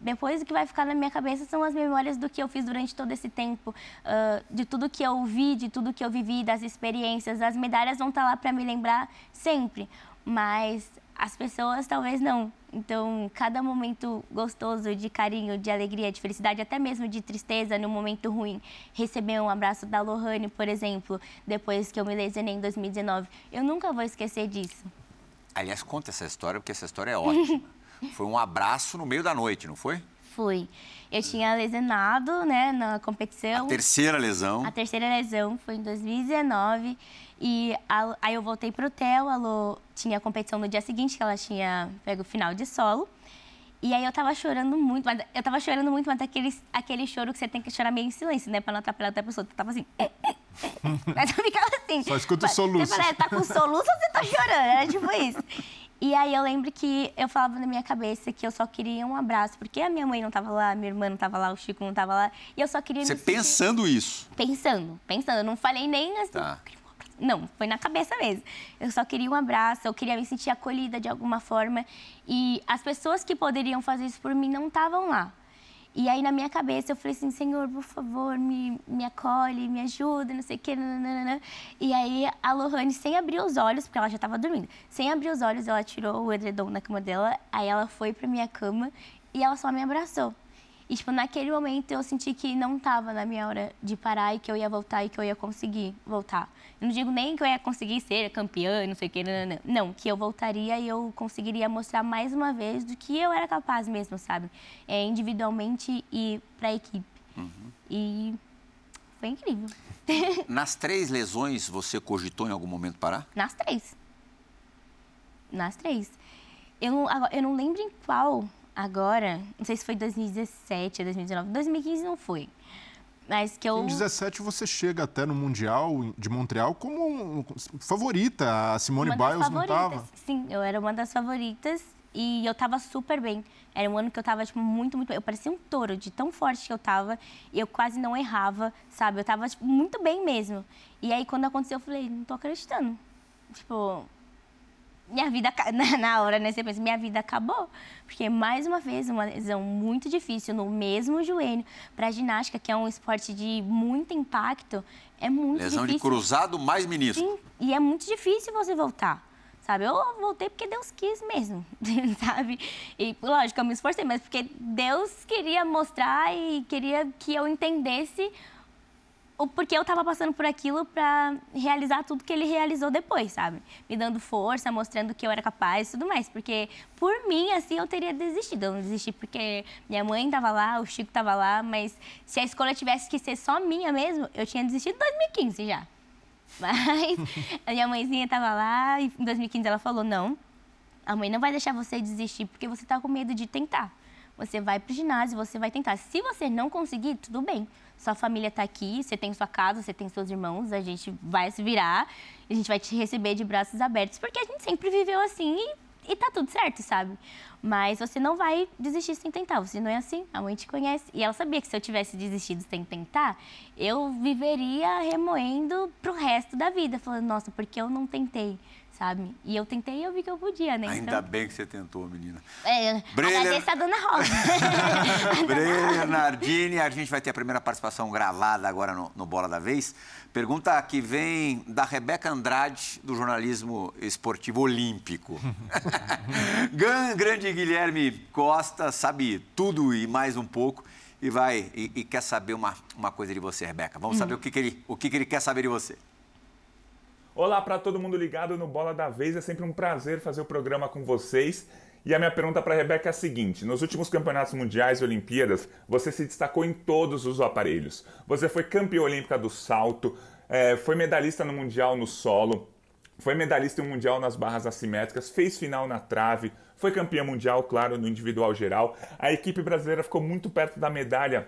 Speaker 2: depois o que vai ficar na minha cabeça são as memórias do que eu fiz durante todo esse tempo, uh, de tudo que eu vi, de tudo que eu vivi, das experiências. As medalhas vão estar lá para me lembrar sempre, mas as pessoas talvez não. Então, cada momento gostoso de carinho, de alegria, de felicidade, até mesmo de tristeza no momento ruim, receber um abraço da Lohane, por exemplo, depois que eu me lesionei em 2019, eu nunca vou esquecer disso.
Speaker 1: Aliás, conta essa história, porque essa história é ótima. Foi um abraço no meio da noite, não foi?
Speaker 2: Foi. Eu tinha lesionado, né, na competição.
Speaker 1: A terceira lesão.
Speaker 2: A terceira lesão foi em 2019. E a, aí eu voltei pro hotel, a Lô tinha a competição no dia seguinte, que ela tinha pego o final de solo. E aí eu tava chorando muito, mas eu tava chorando muito, mas aquele, aquele choro que você tem que chorar meio em silêncio, né? Pra não atrapalhar outra pessoa. Eu tava assim. mas eu ficava assim.
Speaker 4: Só escuta o soluço.
Speaker 2: Você fala, tá com soluço ou você tá chorando? Era tipo isso. E aí eu lembro que eu falava na minha cabeça que eu só queria um abraço, porque a minha mãe não estava lá, minha irmã não estava lá, o Chico não estava lá, e eu só queria
Speaker 1: Você pensando isso?
Speaker 2: Pensando, pensando. Eu não falei nem assim. Tá. Não, foi na cabeça mesmo. Eu só queria um abraço, eu queria me sentir acolhida de alguma forma. E as pessoas que poderiam fazer isso por mim não estavam lá. E aí, na minha cabeça, eu falei assim, Senhor, por favor, me, me acolhe, me ajuda, não sei o quê. Nananana. E aí, a Lohane, sem abrir os olhos, porque ela já estava dormindo, sem abrir os olhos, ela tirou o edredom da cama dela, aí ela foi para minha cama e ela só me abraçou. E, tipo, naquele momento eu senti que não estava na minha hora de parar e que eu ia voltar e que eu ia conseguir voltar. Eu não digo nem que eu ia conseguir ser campeã, não sei o que, não, não, não. que eu voltaria e eu conseguiria mostrar mais uma vez do que eu era capaz mesmo, sabe? É, individualmente e para a equipe. Uhum. E foi incrível.
Speaker 1: Nas três lesões, você cogitou em algum momento parar?
Speaker 2: Nas três. Nas três. Eu não, eu não lembro em qual agora, não sei se foi 2017 ou 2019, 2015 não foi. Mas que eu...
Speaker 4: Em 2017 você chega até no Mundial de Montreal como favorita. A Simone uma Biles não estava.
Speaker 2: Sim, eu era uma das favoritas e eu estava super bem. Era um ano que eu estava tipo, muito, muito bem. Eu parecia um touro de tão forte que eu estava e eu quase não errava, sabe? Eu estava tipo, muito bem mesmo. E aí, quando aconteceu, eu falei, não tô acreditando. Tipo, minha vida, na hora, né, você pensa, minha vida acabou. Porque, mais uma vez, uma lesão muito difícil no mesmo joelho. Para ginástica, que é um esporte de muito impacto, é muito
Speaker 1: lesão
Speaker 2: difícil.
Speaker 1: Lesão de cruzado mais menisco. Sim,
Speaker 2: e é muito difícil você voltar. Sabe, eu voltei porque Deus quis mesmo, sabe? E, lógico, eu me esforcei, mas porque Deus queria mostrar e queria que eu entendesse o porquê eu estava passando por aquilo para realizar tudo que ele realizou depois, sabe? Me dando força, mostrando que eu era capaz e tudo mais. Porque, por mim, assim, eu teria desistido. Eu não desisti porque minha mãe estava lá, o Chico estava lá, mas se a escolha tivesse que ser só minha mesmo, eu tinha desistido em 2015 já. Mas a minha mãezinha estava lá e em 2015 ela falou: não, a mãe não vai deixar você desistir porque você está com medo de tentar. Você vai para o ginásio, você vai tentar. Se você não conseguir, tudo bem sua família está aqui, você tem sua casa, você tem seus irmãos, a gente vai se virar, a gente vai te receber de braços abertos, porque a gente sempre viveu assim e, e tá tudo certo, sabe? Mas você não vai desistir sem tentar, você não é assim, a mãe te conhece. E ela sabia que se eu tivesse desistido sem tentar, eu viveria remoendo pro resto da vida, falando, nossa, porque eu não tentei? Sabe? E eu tentei e eu vi que eu podia, né?
Speaker 1: Ainda então... bem que você tentou, menina.
Speaker 2: É, Brenner... agradeço a dona Rosa.
Speaker 1: Brenner Nardini, a gente vai ter a primeira participação gravada agora no, no Bola da Vez. Pergunta que vem da Rebeca Andrade, do jornalismo esportivo olímpico. Grande Guilherme Costa sabe tudo e mais um pouco e vai e, e quer saber uma, uma coisa de você, Rebeca. Vamos hum. saber o, que, que, ele, o que, que ele quer saber de você.
Speaker 5: Olá para todo mundo ligado no Bola da Vez, é sempre um prazer fazer o programa com vocês. E a minha pergunta para a Rebeca é a seguinte: nos últimos campeonatos mundiais e Olimpíadas, você se destacou em todos os aparelhos. Você foi campeã olímpica do salto, é, foi medalhista no Mundial no solo, foi medalhista no Mundial nas barras assimétricas, fez final na trave, foi campeã mundial, claro, no individual geral. A equipe brasileira ficou muito perto da medalha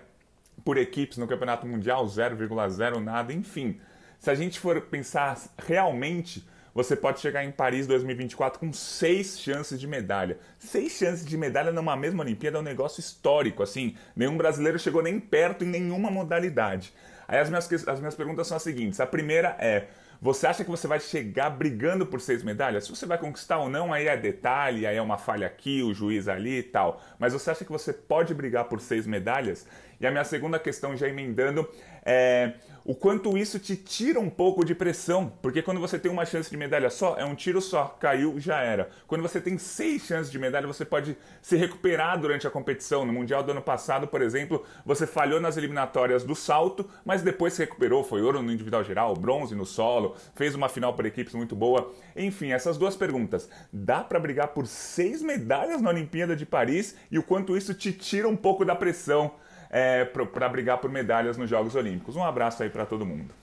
Speaker 5: por equipes no Campeonato Mundial, 0,0 nada, enfim. Se a gente for pensar realmente, você pode chegar em Paris 2024 com seis chances de medalha. Seis chances de medalha numa mesma Olimpíada é um negócio histórico, assim. Nenhum brasileiro chegou nem perto em nenhuma modalidade. Aí as minhas, as minhas perguntas são as seguintes. A primeira é, você acha que você vai chegar brigando por seis medalhas? Se você vai conquistar ou não, aí é detalhe, aí é uma falha aqui, o juiz ali e tal. Mas você acha que você pode brigar por seis medalhas? E a minha segunda questão, já emendando, é o quanto isso te tira um pouco de pressão, porque quando você tem uma chance de medalha só, é um tiro só, caiu, já era. Quando você tem seis chances de medalha, você pode se recuperar durante a competição. No Mundial do ano passado, por exemplo, você falhou nas eliminatórias do salto, mas depois se recuperou, foi ouro no individual geral, bronze no solo, fez uma final por equipes muito boa. Enfim, essas duas perguntas. Dá para brigar por seis medalhas na Olimpíada de Paris e o quanto isso te tira um pouco da pressão? É, para brigar por medalhas nos Jogos Olímpicos. Um abraço aí para todo mundo.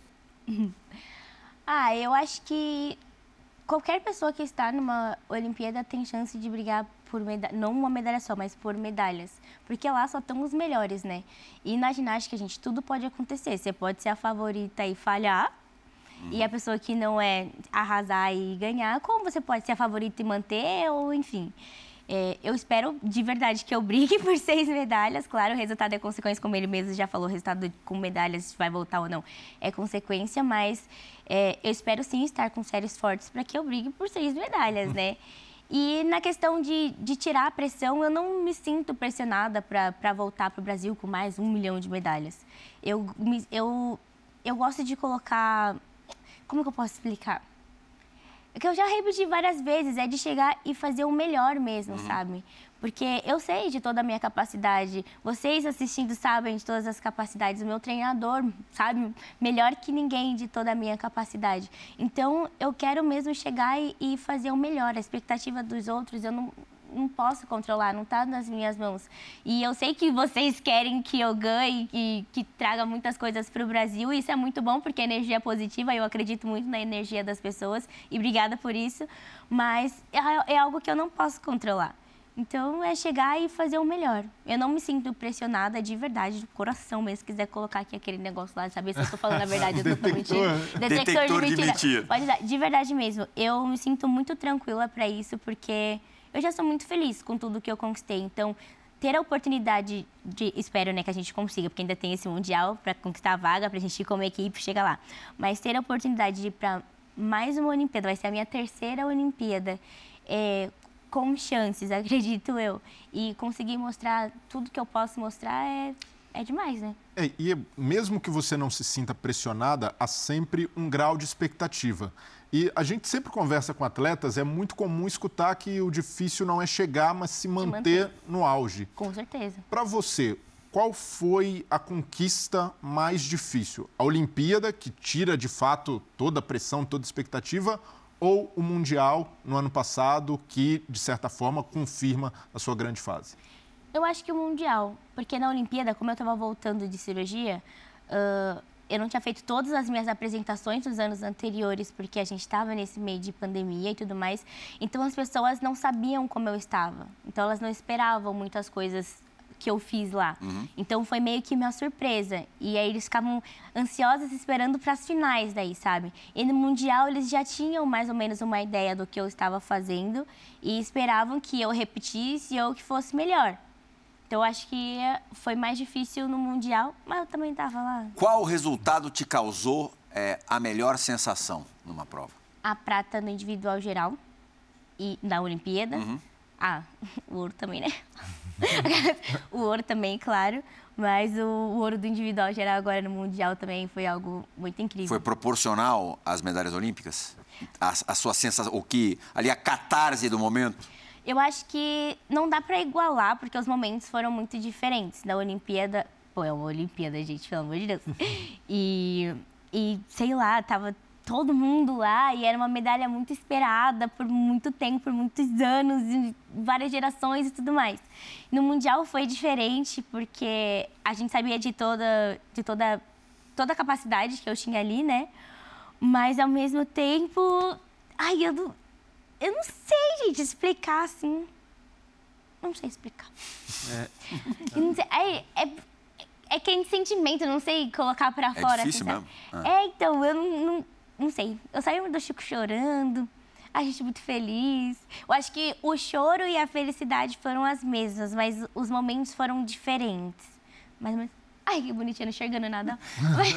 Speaker 2: ah, eu acho que qualquer pessoa que está numa Olimpíada tem chance de brigar por medalha, não uma medalha só, mas por medalhas, porque lá só estão os melhores, né? E na ginástica, gente, tudo pode acontecer. Você pode ser a favorita e falhar, e a pessoa que não é arrasar e ganhar, como você pode ser a favorita e manter, ou enfim. É, eu espero de verdade que eu brigue por seis medalhas. Claro, o resultado é consequência, como ele mesmo já falou, o resultado com medalhas, vai voltar ou não, é consequência, mas é, eu espero sim estar com séries fortes para que eu brigue por seis medalhas, né? E na questão de, de tirar a pressão, eu não me sinto pressionada para voltar para o Brasil com mais um milhão de medalhas. Eu, eu, eu gosto de colocar. Como que eu posso explicar? É que eu já repeti várias vezes, é de chegar e fazer o melhor mesmo, uhum. sabe? Porque eu sei de toda a minha capacidade. Vocês assistindo sabem de todas as capacidades. O meu treinador sabe melhor que ninguém de toda a minha capacidade. Então, eu quero mesmo chegar e, e fazer o melhor. A expectativa dos outros, eu não, não posso controlar, não está nas minhas mãos. E eu sei que vocês querem que eu ganhe e que traga muitas coisas para o Brasil. E isso é muito bom porque é energia positiva. Eu acredito muito na energia das pessoas e obrigada por isso. Mas é, é algo que eu não posso controlar. Então é chegar e fazer o melhor. Eu não me sinto pressionada de verdade, de coração mesmo. Se quiser colocar aqui aquele negócio lá, saber se eu estou falando a verdade ou estou mentindo.
Speaker 1: Detector, Detector de mentira. De mentira.
Speaker 2: Pode dar. De verdade mesmo. Eu me sinto muito tranquila para isso, porque eu já sou muito feliz com tudo que eu conquistei. Então, ter a oportunidade de, espero né, que a gente consiga, porque ainda tem esse Mundial para conquistar a vaga, para a gente ir como equipe chegar lá. Mas ter a oportunidade de ir para mais uma Olimpíada, vai ser a minha terceira Olimpíada, é, com chances, acredito eu. E conseguir mostrar tudo que eu posso mostrar é, é demais, né?
Speaker 4: É, e mesmo que você não se sinta pressionada, há sempre um grau de expectativa. E a gente sempre conversa com atletas, é muito comum escutar que o difícil não é chegar, mas se manter, manter. no auge.
Speaker 2: Com certeza.
Speaker 4: Para você, qual foi a conquista mais difícil? A Olimpíada, que tira de fato toda a pressão, toda a expectativa, ou o Mundial no ano passado, que de certa forma confirma a sua grande fase?
Speaker 2: Eu acho que o Mundial, porque na Olimpíada, como eu estava voltando de cirurgia, uh, eu não tinha feito todas as minhas apresentações dos anos anteriores, porque a gente estava nesse meio de pandemia e tudo mais. Então as pessoas não sabiam como eu estava. Então elas não esperavam muitas coisas que eu fiz lá. Uhum. Então foi meio que minha surpresa. E aí eles ficavam ansiosos esperando para as finais daí, sabe? E no mundial eles já tinham mais ou menos uma ideia do que eu estava fazendo e esperavam que eu repetisse ou que fosse melhor. Então, acho que foi mais difícil no Mundial, mas eu também estava lá.
Speaker 1: Qual resultado te causou é, a melhor sensação numa prova?
Speaker 2: A prata no individual geral e na Olimpíada. Uhum. Ah, o ouro também, né? o ouro também, claro. Mas o, o, ouro do individual geral agora no Mundial também foi algo muito incrível.
Speaker 1: Foi proporcional às medalhas olímpicas? A, a sua sensação, o que... Ali, a catarse do momento?
Speaker 2: Eu acho que não dá para igualar, porque os momentos foram muito diferentes. Na Olimpíada. Pô, é uma Olimpíada, gente, pelo amor de Deus. E, e sei lá, tava todo mundo lá e era uma medalha muito esperada por muito tempo, por muitos anos, várias gerações e tudo mais. No Mundial foi diferente, porque a gente sabia de toda, de toda, toda a capacidade que eu tinha ali, né? Mas ao mesmo tempo. Ai, eu não eu não sei, gente, explicar assim. Não sei explicar. É. não sei. É, é, é que é sentimento, não sei colocar pra
Speaker 1: É
Speaker 2: fora.
Speaker 1: difícil
Speaker 2: assim,
Speaker 1: mesmo? Ah.
Speaker 2: É, então, eu não, não, não sei. Eu saí do Chico chorando, a gente muito feliz. Eu acho que o choro e a felicidade foram as mesmas, mas os momentos foram diferentes. Ou menos. Ai, que bonitinha, não enxergando nada.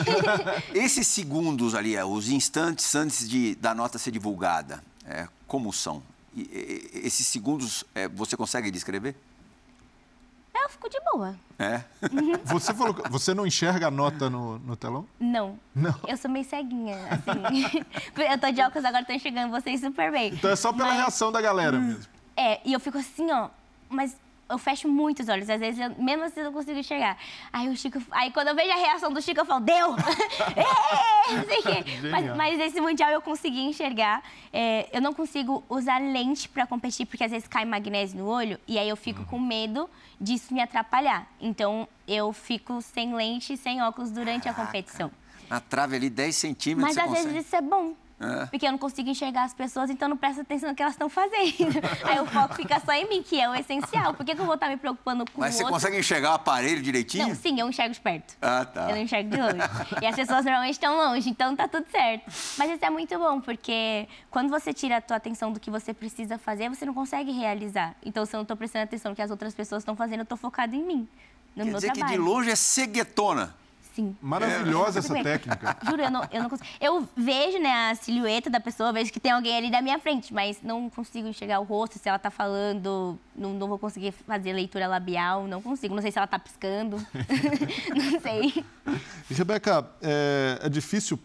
Speaker 1: Esses segundos ali, é, os instantes antes de, da nota ser divulgada, é, como são? E, e, esses segundos, é, você consegue descrever?
Speaker 2: eu fico de boa.
Speaker 1: É?
Speaker 4: Você falou você não enxerga a nota no, no telão?
Speaker 2: Não.
Speaker 4: Não.
Speaker 2: Eu sou meio ceguinha, assim. eu tô de óculos agora, tô enxergando vocês super bem.
Speaker 4: Então é só pela
Speaker 2: Mas-
Speaker 4: reação da galera mesmo.
Speaker 2: É, e eu fico assim, ó, mas eu fecho muito os olhos, às vezes, eu, mesmo assim eu não consigo enxergar. Aí o Chico, aí quando eu vejo a reação do Chico, eu falo, deu! Mas, mas nesse Mundial eu consegui enxergar. É, eu não consigo usar lente pra competir, porque às vezes cai magnésio no olho, e aí eu fico com medo disso me atrapalhar. Então eu fico sem lente e sem óculos durante a competição.
Speaker 1: Na trave ali, 10 centímetros,
Speaker 2: Mas
Speaker 1: você
Speaker 2: às
Speaker 1: consegue.
Speaker 2: vezes isso é bom.
Speaker 1: É.
Speaker 2: Porque eu não consigo enxergar as pessoas, então não presto atenção no que elas estão fazendo. Aí o foco fica só em mim, que é o essencial. Por que, que eu vou estar me preocupando com
Speaker 1: Mas
Speaker 2: o
Speaker 1: você
Speaker 2: outro?
Speaker 1: consegue enxergar o aparelho direitinho?
Speaker 2: Não, sim, eu enxergo de perto.
Speaker 1: Ah, tá.
Speaker 2: Eu não enxergo de longe. e as pessoas normalmente estão longe, então tá tudo certo. Mas isso é muito bom, porque quando você tira a tua atenção do que você precisa fazer, você não consegue realizar. Então, se eu não tô prestando atenção no que as outras pessoas estão fazendo, eu tô focado em mim, no
Speaker 1: Quer
Speaker 2: meu
Speaker 1: dizer que de longe é ceguetona.
Speaker 2: Sim.
Speaker 4: Maravilhosa
Speaker 2: É.
Speaker 4: essa técnica.
Speaker 2: Juro, eu não, eu não consigo. Eu vejo, né, a silhueta da pessoa, vejo que tem alguém ali da minha frente, mas não consigo enxergar o rosto, se ela tá falando, não, não vou conseguir fazer leitura labial, não consigo. Não sei se ela tá piscando. não sei.
Speaker 3: Rebeca, é, é difícil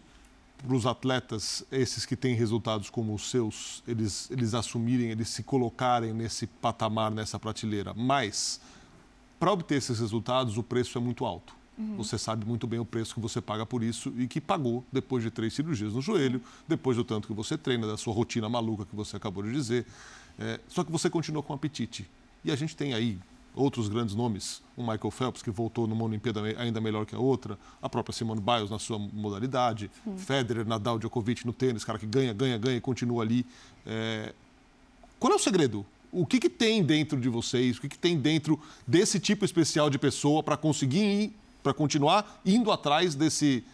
Speaker 3: para os atletas, esses que têm resultados como os seus, eles, eles assumirem, eles se colocarem nesse patamar, nessa prateleira. Mas, para obter esses resultados, o preço é muito alto. Você sabe muito bem o preço que você paga por isso e que pagou depois de três cirurgias no joelho, depois do tanto que você treina, da sua rotina maluca que você acabou de dizer. É, só que você continua com apetite. E a gente tem aí outros grandes nomes, o Michael Phelps, que voltou numa Olimpíada ainda melhor que a outra, a própria Simone Biles na sua modalidade, Federer, Nadal, Djokovic no tênis, cara que ganha, ganha, ganha e continua ali. É, qual é o segredo? O que, que tem dentro de vocês? O que, que tem dentro desse tipo especial de pessoa para conseguir ir, para continuar indo atrás desse,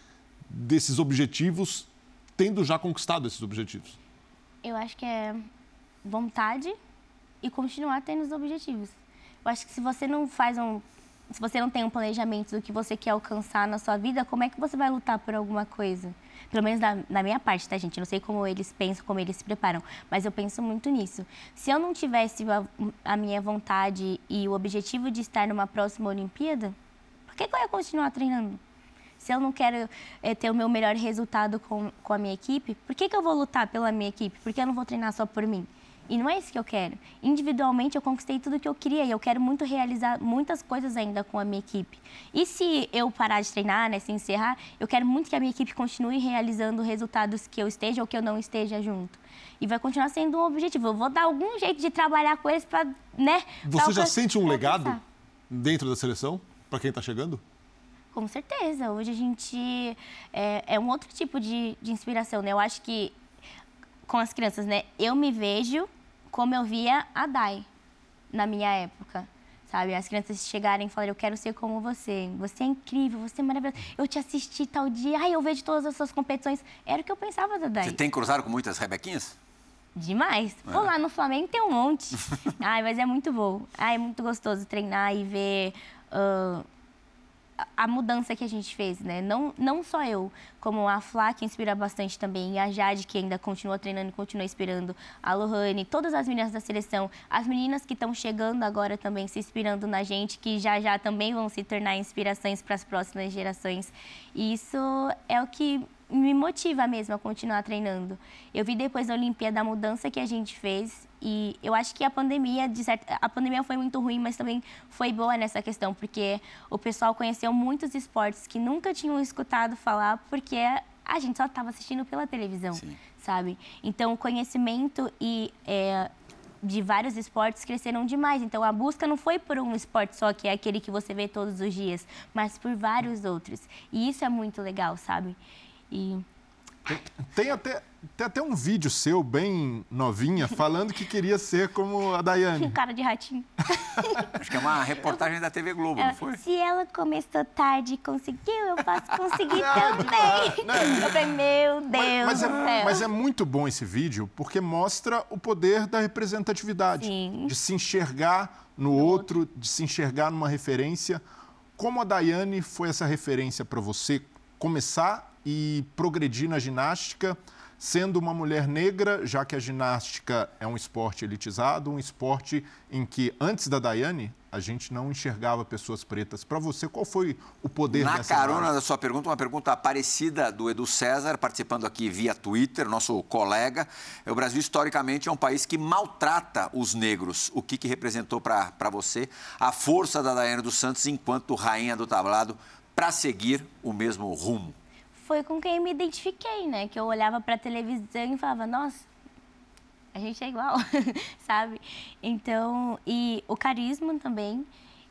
Speaker 3: desses objetivos, tendo já conquistado esses objetivos?
Speaker 2: Eu acho que é vontade e continuar tendo os objetivos. Eu acho que se você não faz um. Se você não tem um planejamento do que você quer alcançar na sua vida, como é que você vai lutar por alguma coisa? Pelo menos da minha parte, tá, gente? Eu não sei como eles pensam, como eles se preparam, mas eu penso muito nisso. Se eu não tivesse a, a minha vontade e o objetivo de estar numa próxima Olimpíada, por que, que eu ia continuar treinando? Se eu não quero eh, ter o meu melhor resultado com, com a minha equipe, por que, que eu vou lutar pela minha equipe? Por que eu não vou treinar só por mim? E não é isso que eu quero. Individualmente, eu conquistei tudo que eu queria e eu quero muito realizar muitas coisas ainda com a minha equipe. E se eu parar de treinar, né, se encerrar, eu quero muito que a minha equipe continue realizando resultados que eu esteja ou que eu não esteja junto. E vai continuar sendo um objetivo. Eu vou dar algum jeito de trabalhar com eles para, né?
Speaker 3: Você já sente um legado dentro da seleção, para quem está chegando?
Speaker 2: Com certeza. Hoje a gente é, é um outro tipo de, de inspiração, né? Eu acho que com as crianças, né? Eu me vejo como eu via a Dai na minha época. Sabe, as crianças chegarem e falarem, eu quero ser como você, você é incrível, você é maravilhoso, eu te assisti tal dia, ai, eu vejo todas as suas competições. Era o que eu pensava da Dai.
Speaker 1: Você tem cruzado com muitas Rebequinhas?
Speaker 2: Demais. Pô, lá no Flamengo tem um monte. Ai, mas é muito bom. Ai, é muito gostoso treinar e ver ah, a- mudança que a gente fez, né? Não, não só eu, como a Flá, que inspira bastante também, a Jade, que ainda continua treinando e continua inspirando, a Lohane, todas as meninas da seleção, as meninas que estão chegando agora também se inspirando na gente, que já já também vão se tornar inspirações para as próximas gerações. E isso é o que me motiva mesmo a continuar treinando. Eu vi depois da Olimpíada a mudança que a gente fez e eu acho que a pandemia, de certa, a pandemia foi muito ruim, mas também foi boa nessa questão, porque o pessoal conheceu muitos esportes que nunca tinham escutado falar, porque a gente só estava assistindo pela televisão,
Speaker 1: Sim.
Speaker 2: sabe? Então, o conhecimento e é, de vários esportes cresceram demais. Então, a busca não foi por um esporte só, que é aquele que você vê todos os dias, mas por vários outros. E isso é muito legal, sabe? E
Speaker 4: Tem, até, tem até um vídeo seu, bem novinha, falando que queria ser como a Daiane.
Speaker 2: Cara de ratinho.
Speaker 1: Acho que é uma reportagem da TV Globo, não foi?
Speaker 2: Se ela começou tarde e conseguiu, eu posso conseguir também. Eu falei, meu Deus
Speaker 4: Mas, mas, é, mas é muito bom esse vídeo porque mostra o poder da representatividade.
Speaker 2: Sim.
Speaker 4: De se enxergar no outro, de se enxergar numa referência. Como a Daiane foi essa referência para você começar e progredir na ginástica, sendo uma mulher negra, já que a ginástica é um esporte elitizado, um esporte em que, antes da Daiane, a gente não enxergava pessoas pretas. Para você, qual foi o poder
Speaker 1: Na carona
Speaker 4: imagem?
Speaker 1: da sua pergunta, uma pergunta parecida do Edu César, participando aqui via Twitter, nosso colega. O Brasil, historicamente, é um país que maltrata os negros. O que, que representou para você a força da Daiane dos Santos enquanto rainha do tablado para seguir o mesmo rumo?
Speaker 2: Foi com quem me identifiquei, né? Que eu olhava pra televisão e falava, nossa, a gente é igual, sabe? Então, e o carisma também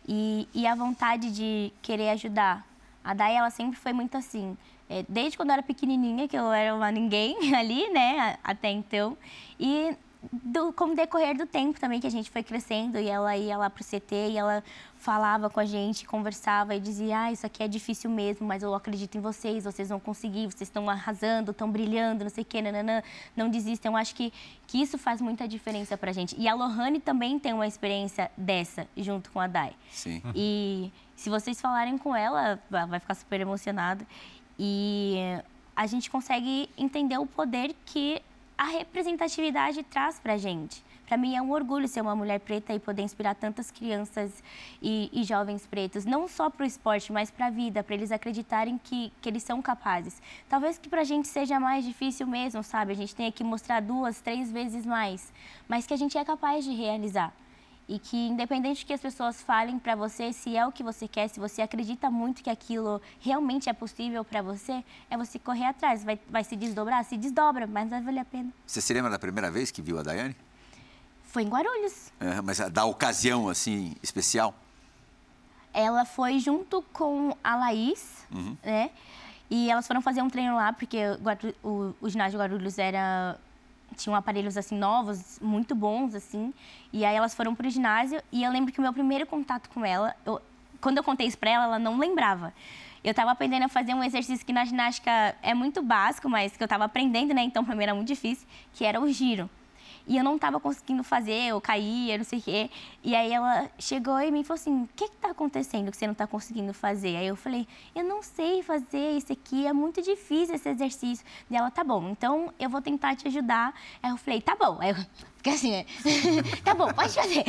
Speaker 2: e, e a vontade de querer ajudar. A Day, ela sempre foi muito assim. É, desde quando eu era pequenininha, que eu era uma ninguém ali, né, até então. E do, com o decorrer do tempo também, que a gente foi crescendo e ela ia lá pro CT e ela falava com a gente, conversava e dizia: Ah, isso aqui é difícil mesmo, mas eu acredito em vocês, vocês vão conseguir, vocês estão arrasando, estão brilhando, não sei o quê, nananã, não desistam. Eu acho que, que isso faz muita diferença pra gente. E a Lohane também tem uma experiência dessa, junto com a Dai.
Speaker 1: Sim.
Speaker 2: E se vocês falarem com ela, ela vai ficar super emocionada. E a gente consegue entender o poder que a representatividade traz pra gente. Pra mim é um orgulho ser uma mulher preta e poder inspirar tantas crianças e, e jovens pretos, não só pro esporte, mas pra vida, pra eles acreditarem que, que eles são capazes. Talvez que pra gente seja mais difícil mesmo, sabe? A gente tenha que mostrar duas, três vezes mais, mas que a gente é capaz de realizar. E que independente que as pessoas falem pra você, se é o que você quer, se você acredita muito que aquilo realmente é possível pra você, é você correr atrás. Vai, vai se desdobrar? Se desdobra, mas vai valer a pena.
Speaker 1: Você se lembra da primeira vez que viu a Daiane?
Speaker 2: Foi em Guarulhos.
Speaker 1: É, mas da ocasião, assim, especial?
Speaker 2: Ela foi junto com a Laís, né? E elas foram fazer um treino lá, porque o o, o ginásio de Guarulhos era tinham aparelhos assim novos, muito bons assim. E aí elas foram pro ginásio e eu lembro que o meu primeiro contato com ela, eu- quando eu contei isso pra ela, ela não lembrava. Eu tava aprendendo a fazer um exercício que na ginástica é muito básico, mas que eu tava aprendendo, né? Então pra mim era muito difícil, que era o giro. E eu não estava conseguindo fazer, eu caía, não sei o quê. E aí ela chegou em mim e falou assim: O que está acontecendo que você não está conseguindo fazer? Aí eu falei: Eu não sei fazer isso aqui, é muito difícil esse exercício. E ela: Tá bom, então eu vou tentar te ajudar. Aí eu falei: Tá bom. Aí eu fiquei assim: né? Tá bom, pode fazer.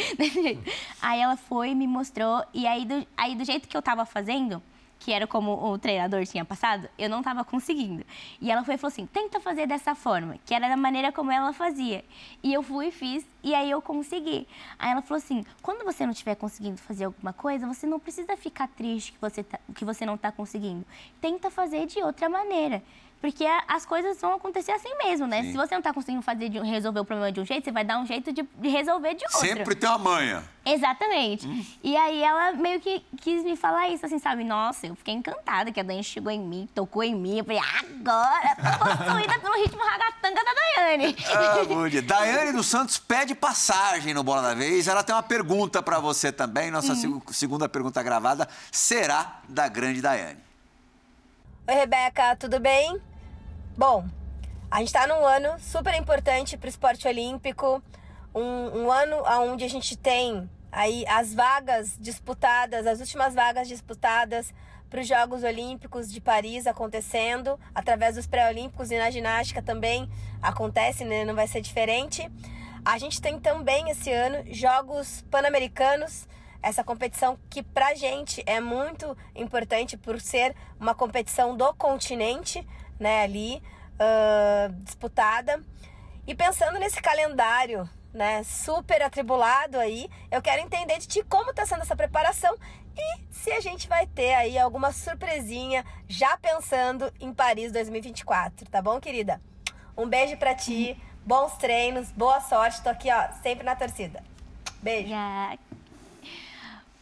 Speaker 2: Aí ela foi me mostrou. E aí do, aí, do jeito que eu estava fazendo, que era como o treinador tinha passado, eu não estava conseguindo. E ela foi e falou assim: tenta fazer dessa forma, que era da maneira como ela fazia. E eu fui e fiz, e aí eu consegui. Aí ela falou assim: quando você não estiver conseguindo fazer alguma coisa, você não precisa ficar triste que você, tá- que você não está conseguindo. Tenta fazer de outra maneira. Porque as coisas vão acontecer assim mesmo, né?
Speaker 1: Sim.
Speaker 2: Se você não está conseguindo fazer de- resolver o problema de um jeito, você vai dar um jeito de, de resolver de outro.
Speaker 1: Sempre tem uma manha.
Speaker 2: Exatamente. E aí ela meio que quis me falar isso, assim, sabe? Nossa, eu fiquei encantada que a Daiane chegou em mim, tocou em mim. Eu falei, agora tô possuída pelo ritmo ragatanga da Daiane.
Speaker 1: Ah, dia. Daiane dos Santos pede passagem no Bola da Vez. Ela tem uma pergunta para você também. Nossa seg- segunda pergunta gravada será da grande Daiane.
Speaker 6: Oi, Rebeca, tudo bem? Bom, a gente está num ano super importante para o esporte olímpico, um, um ano onde a gente tem aí as vagas disputadas, as últimas vagas disputadas para os Jogos Olímpicos de Paris acontecendo, através dos pré-olímpicos e na ginástica também acontece, né? não vai ser diferente. A gente tem também esse ano Jogos Pan-Americanos, essa competição que pra gente é muito importante por ser uma competição do continente, né, ali ah, disputada. E pensando nesse calendário, né, super atribulado aí, eu quero entender de ti como tá sendo essa preparação e se a gente vai ter aí alguma surpresinha já pensando em Paris 2024, tá bom, querida? Um beijo pra ti, bons treinos, boa sorte, tô aqui, ó, sempre na torcida. Beijo.
Speaker 2: Já.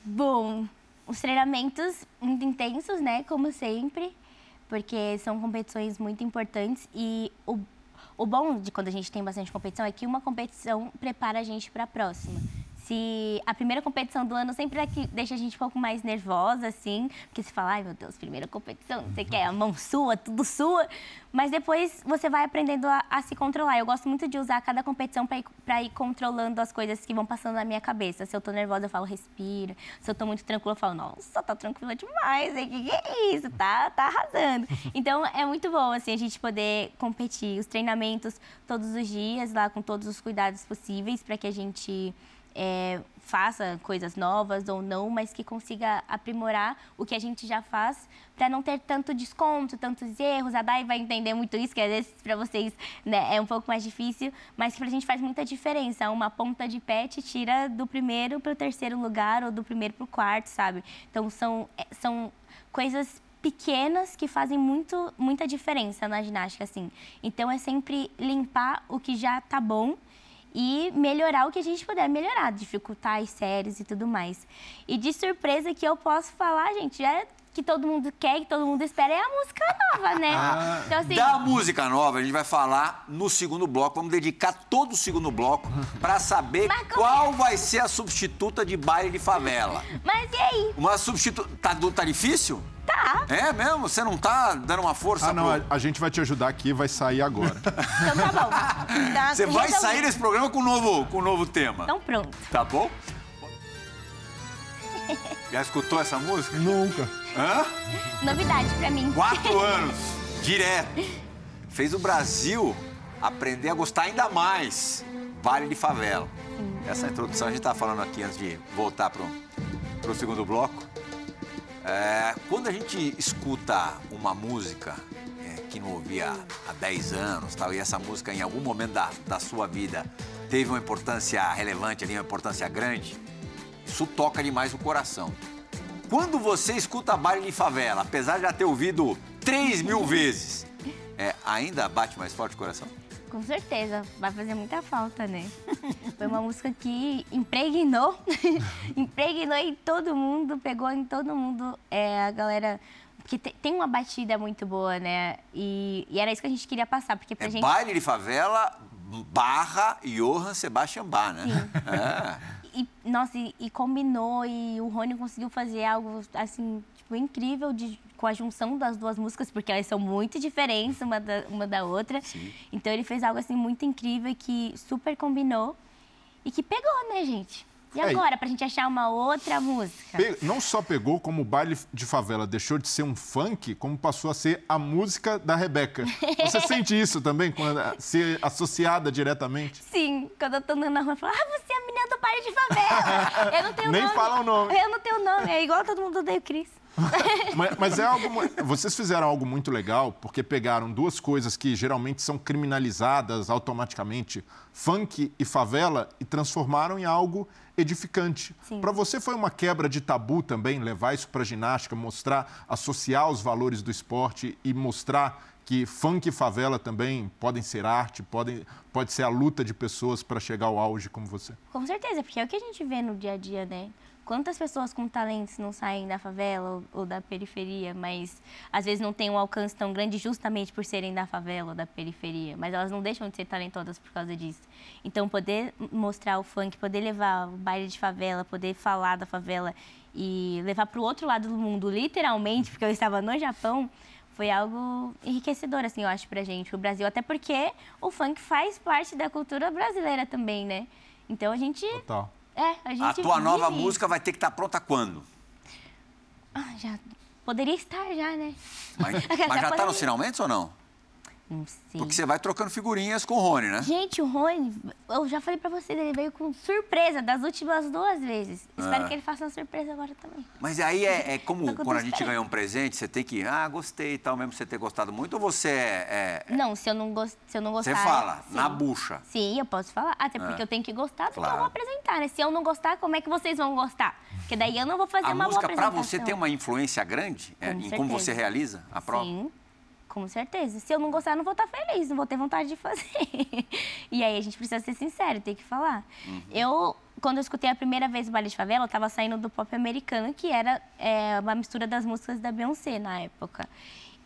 Speaker 2: Bom, os treinamentos muito intensos, né? Como sempre. Porque são competições muito importantes e o, o bom de quando a gente tem bastante competição é que uma competição prepara a gente para a próxima se a primeira competição do ano sempre é que deixa a gente um pouco mais nervosa, assim, porque se fala, ai meu Deus, primeira competição, você quer a mão sua, tudo sua, mas depois você vai aprendendo a, a se controlar. Eu gosto muito de usar cada competição para ir, ir controlando as coisas que vão passando na minha cabeça. Se eu tô nervosa, eu falo, respira. Se eu tô muito tranquila, eu falo, nossa, tá tranquila demais, o que, que é isso? Tá, tá arrasando. Então é muito bom, assim, a gente poder competir. Os treinamentos todos os dias, lá com todos os cuidados possíveis, para que a gente é, faça coisas novas ou não, mas que consiga aprimorar o que a gente já faz para não ter tanto desconto, tantos erros. A Dai vai entender muito isso, que às vezes para vocês né, é um pouco mais difícil, mas para a gente faz muita diferença. Uma ponta de pé te tira do primeiro para o terceiro lugar ou do primeiro para o quarto, sabe? Então são, é, são coisas pequenas que fazem muito, muita diferença na ginástica, assim. Então é sempre limpar o que já tá bom e melhorar o que a gente puder melhorar, dificultar as séries e tudo mais. E de surpresa que eu posso falar, gente, que todo mundo quer, que todo mundo espera, é a música nova, né?
Speaker 1: Ah, então, assim... Da música nova, a gente vai falar no segundo bloco. Vamos dedicar todo o segundo bloco para saber qual vai ser a substituta de baile de favela.
Speaker 2: Mas e aí?
Speaker 1: Uma substituta. Tá, tá difícil?
Speaker 2: Tá.
Speaker 1: É mesmo? Você não tá dando uma força?
Speaker 4: Ah, não. Pro... A, a, gente vai te ajudar aqui vai sair agora.
Speaker 2: então tá bom.
Speaker 1: Tá, Você vai sair desse programa com um novo, com um novo tema.
Speaker 2: Então pronto.
Speaker 1: Tá bom? Já escutou essa música?
Speaker 3: Nunca.
Speaker 1: Hã?
Speaker 2: Novidade pra mim.
Speaker 1: Quatro anos, direto. Fez o Brasil aprender a gostar ainda mais. Vale de favela. Essa introdução a gente tá falando aqui antes de voltar pro, pro segundo bloco. É, quando a gente escuta uma música é, que não ouvia há 10 anos, tal, e essa música em algum momento da, da sua vida teve uma importância relevante, ali, uma importância grande, isso toca demais o coração. Quando você escuta baile de favela, apesar de já ter ouvido 3 mil vezes, é, ainda bate mais forte o coração?
Speaker 2: Com certeza, vai fazer muita falta, né? Foi uma música que impregnou, impregnou em todo mundo, pegou em todo mundo. É, a galera porque tem uma batida muito boa, né? E, e, era isso que a gente queria passar, porque pra
Speaker 1: é
Speaker 2: gente...
Speaker 1: baile de favela barra Johann Sebastian Bach, né?
Speaker 2: Sim. É. E, nossa, e, e, combinou, e o Rony conseguiu fazer algo, assim, tipo, incrível de, com a junção das duas músicas, porque elas são muito diferentes uma da, uma da outra. Sim. Então ele fez algo, assim, muito incrível que super combinou e que pegou, né, gente? E é, agora, pra gente achar uma outra música?
Speaker 4: Não só pegou, como o baile de favela deixou de ser um funk, como passou a ser a música da Rebeca. Você sente isso também, quando ser associada diretamente?
Speaker 2: Sim, quando eu tô andando na rua, eu falo, ah, você é a menina do baile de favela. Eu não tenho
Speaker 4: Nem
Speaker 2: nome.
Speaker 4: Nem fala o nome.
Speaker 2: Eu não tenho nome, é igual todo mundo odeia o Cris.
Speaker 4: mas, mas, é algo. Vocês fizeram algo muito legal, porque pegaram duas coisas que geralmente são criminalizadas automaticamente, funk e favela, e transformaram em algo edificante. Para você foi uma quebra de tabu também levar isso para a ginástica, mostrar, associar os valores do esporte e mostrar que funk e favela também podem ser arte, podem, pode ser a luta de pessoas para chegar ao auge como você.
Speaker 2: Com certeza, porque é o que a gente vê no dia a dia, né? Quantas pessoas com talentos não saem da favela ou, ou, da periferia, mas às vezes não têm um alcance tão grande justamente por serem da favela ou da periferia, mas elas não deixam de ser talentosas por causa disso. Então, poder mostrar o funk, poder levar o baile de favela, poder falar da favela e levar para o outro lado do mundo, literalmente, porque eu estava no Japão, foi algo enriquecedor, assim, eu acho, pra gente, o Brasil. Até porque o funk faz parte da cultura brasileira também, né? Então a gente.
Speaker 4: Total.
Speaker 2: É, a gente. A
Speaker 1: tua nova música vai ter que estar tá pronta quando?
Speaker 2: Ah, já. Poderia estar já, né?
Speaker 1: Mas, mas já está nos finalmente ou não?
Speaker 2: Não sei.
Speaker 1: Porque você vai trocando figurinhas com o Rony, né?
Speaker 2: Gente, o Rony, eu já falei pra vocês, ele veio com surpresa das últimas duas vezes. Espero é. que ele faça uma surpresa agora também.
Speaker 1: Mas aí é, é como quando a gente ganha um presente, você tem que, ah, gostei e tal, mesmo você ter gostado muito, ou você é.
Speaker 2: é... Não, se eu não, gost... se eu não gostar.
Speaker 1: Você fala, sim. na bucha.
Speaker 2: Sim, eu posso falar. Até porque é. eu tenho que gostar do claro. que eu vou apresentar, né? Se eu não gostar, como é que vocês vão gostar? Porque daí eu não vou fazer
Speaker 1: a
Speaker 2: uma
Speaker 1: música,
Speaker 2: boa apresentação.
Speaker 1: pra você tem uma influência grande é, em como você realiza a prova?
Speaker 2: Sim. Com certeza. Se eu não gostar, eu não vou estar feliz, não vou ter vontade de fazer. e aí a gente precisa ser sincero, tem que falar. Uhum. Eu, quando eu escutei a primeira vez o Baile de Favela, eu estava saindo do pop americano, que era é, uma mistura das músicas da Beyoncé na época.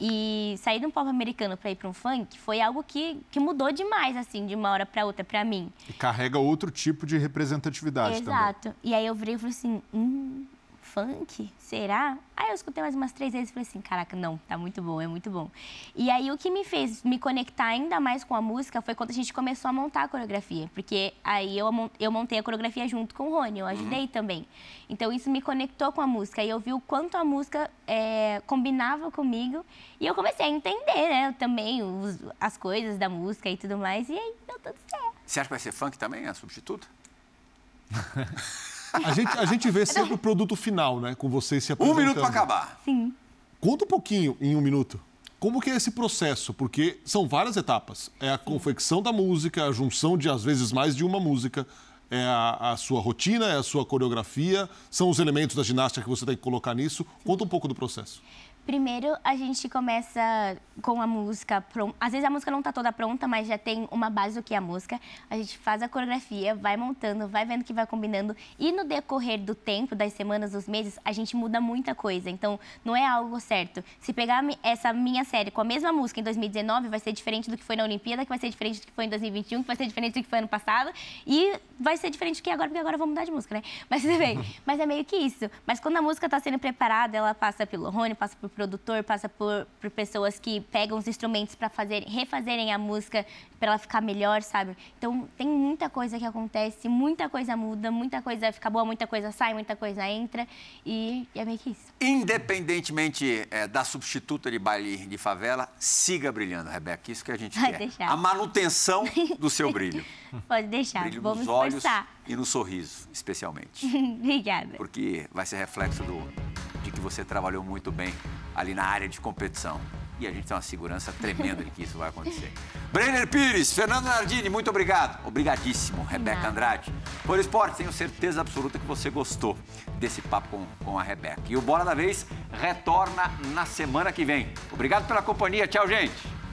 Speaker 2: E sair de um pop americano para ir para um funk foi algo que, que mudou demais, assim, de uma hora para outra para mim.
Speaker 4: E carrega outro tipo de representatividade
Speaker 2: Exato.
Speaker 4: também.
Speaker 2: Exato. E aí eu virei e falei assim, hum, funk? Será? Aí eu escutei mais umas três vezes e falei assim, caraca, não, tá muito bom, é muito bom. E aí o que me fez me conectar ainda mais com a música foi quando a gente começou a montar a coreografia. Porque aí eu, eu montei a coreografia junto com o Rony, eu ajudei uhum. também. Então isso me conectou com a música e eu vi o quanto a música é, combinava comigo. E eu comecei a entender, né, também os, as coisas da música e tudo mais. E aí deu tudo certo.
Speaker 1: Você acha que vai ser funk também, a substituta?
Speaker 3: A gente, a gente vê sempre o produto final, né? Com vocês se apresentando.
Speaker 1: Um minuto para acabar.
Speaker 2: Sim.
Speaker 3: Conta um pouquinho, em um minuto, como que é esse processo? Porque são várias etapas. É a confecção da música, a junção de, às vezes, mais de uma música, é a, a, sua rotina, é a sua coreografia, são os elementos da ginástica que você tem que colocar nisso. Conta um pouco do processo.
Speaker 2: Primeiro, a gente começa com a música pronta. Às vezes a música não está toda pronta, mas já tem uma base do que é a música. A gente faz a coreografia, vai montando, vai vendo que vai combinando. E no decorrer do tempo, das semanas, dos meses, a gente muda muita coisa. Então, não é algo certo. Se pegar essa minha série com a mesma música em 2019, vai ser diferente do que foi na Olimpíada, que vai ser diferente do que foi em 2021, que vai ser diferente do que foi ano passado. E vai ser diferente do que agora, porque agora vamos mudar de música, né? Mas tudo bem. Mas é meio que isso. Mas quando a música está sendo preparada, ela passa pelo Rony, passa por produtor, passa por, por pessoas que pegam os instrumentos para fazer, refazerem a música para ela ficar melhor, sabe? Então tem muita coisa que acontece, muita coisa muda, muita coisa fica boa, muita coisa sai, muita coisa entra e, e é meio que isso.
Speaker 1: Independentemente é, da substituta de baile de favela, siga brilhando, Rebeca. Isso que a gente
Speaker 2: Pode
Speaker 1: quer.
Speaker 2: Deixar.
Speaker 1: A manutenção do seu brilho.
Speaker 2: Pode deixar.
Speaker 1: Brilho
Speaker 2: Vamos
Speaker 1: nos olhos
Speaker 2: esforçar.
Speaker 1: e no sorriso, especialmente.
Speaker 2: Obrigada.
Speaker 1: Porque vai ser reflexo do, você trabalhou muito bem ali na área de competição. E a gente tem uma segurança tremenda de que isso vai acontecer. Brenner Pires, Fernando Nardini, muito obrigado. Obrigadíssimo, Rebeca Andrade. Por esporte, tenho certeza absoluta que você gostou desse papo com, com a Rebeca. E o Bola da Vez retorna na semana que vem. Obrigado pela companhia. Tchau, gente.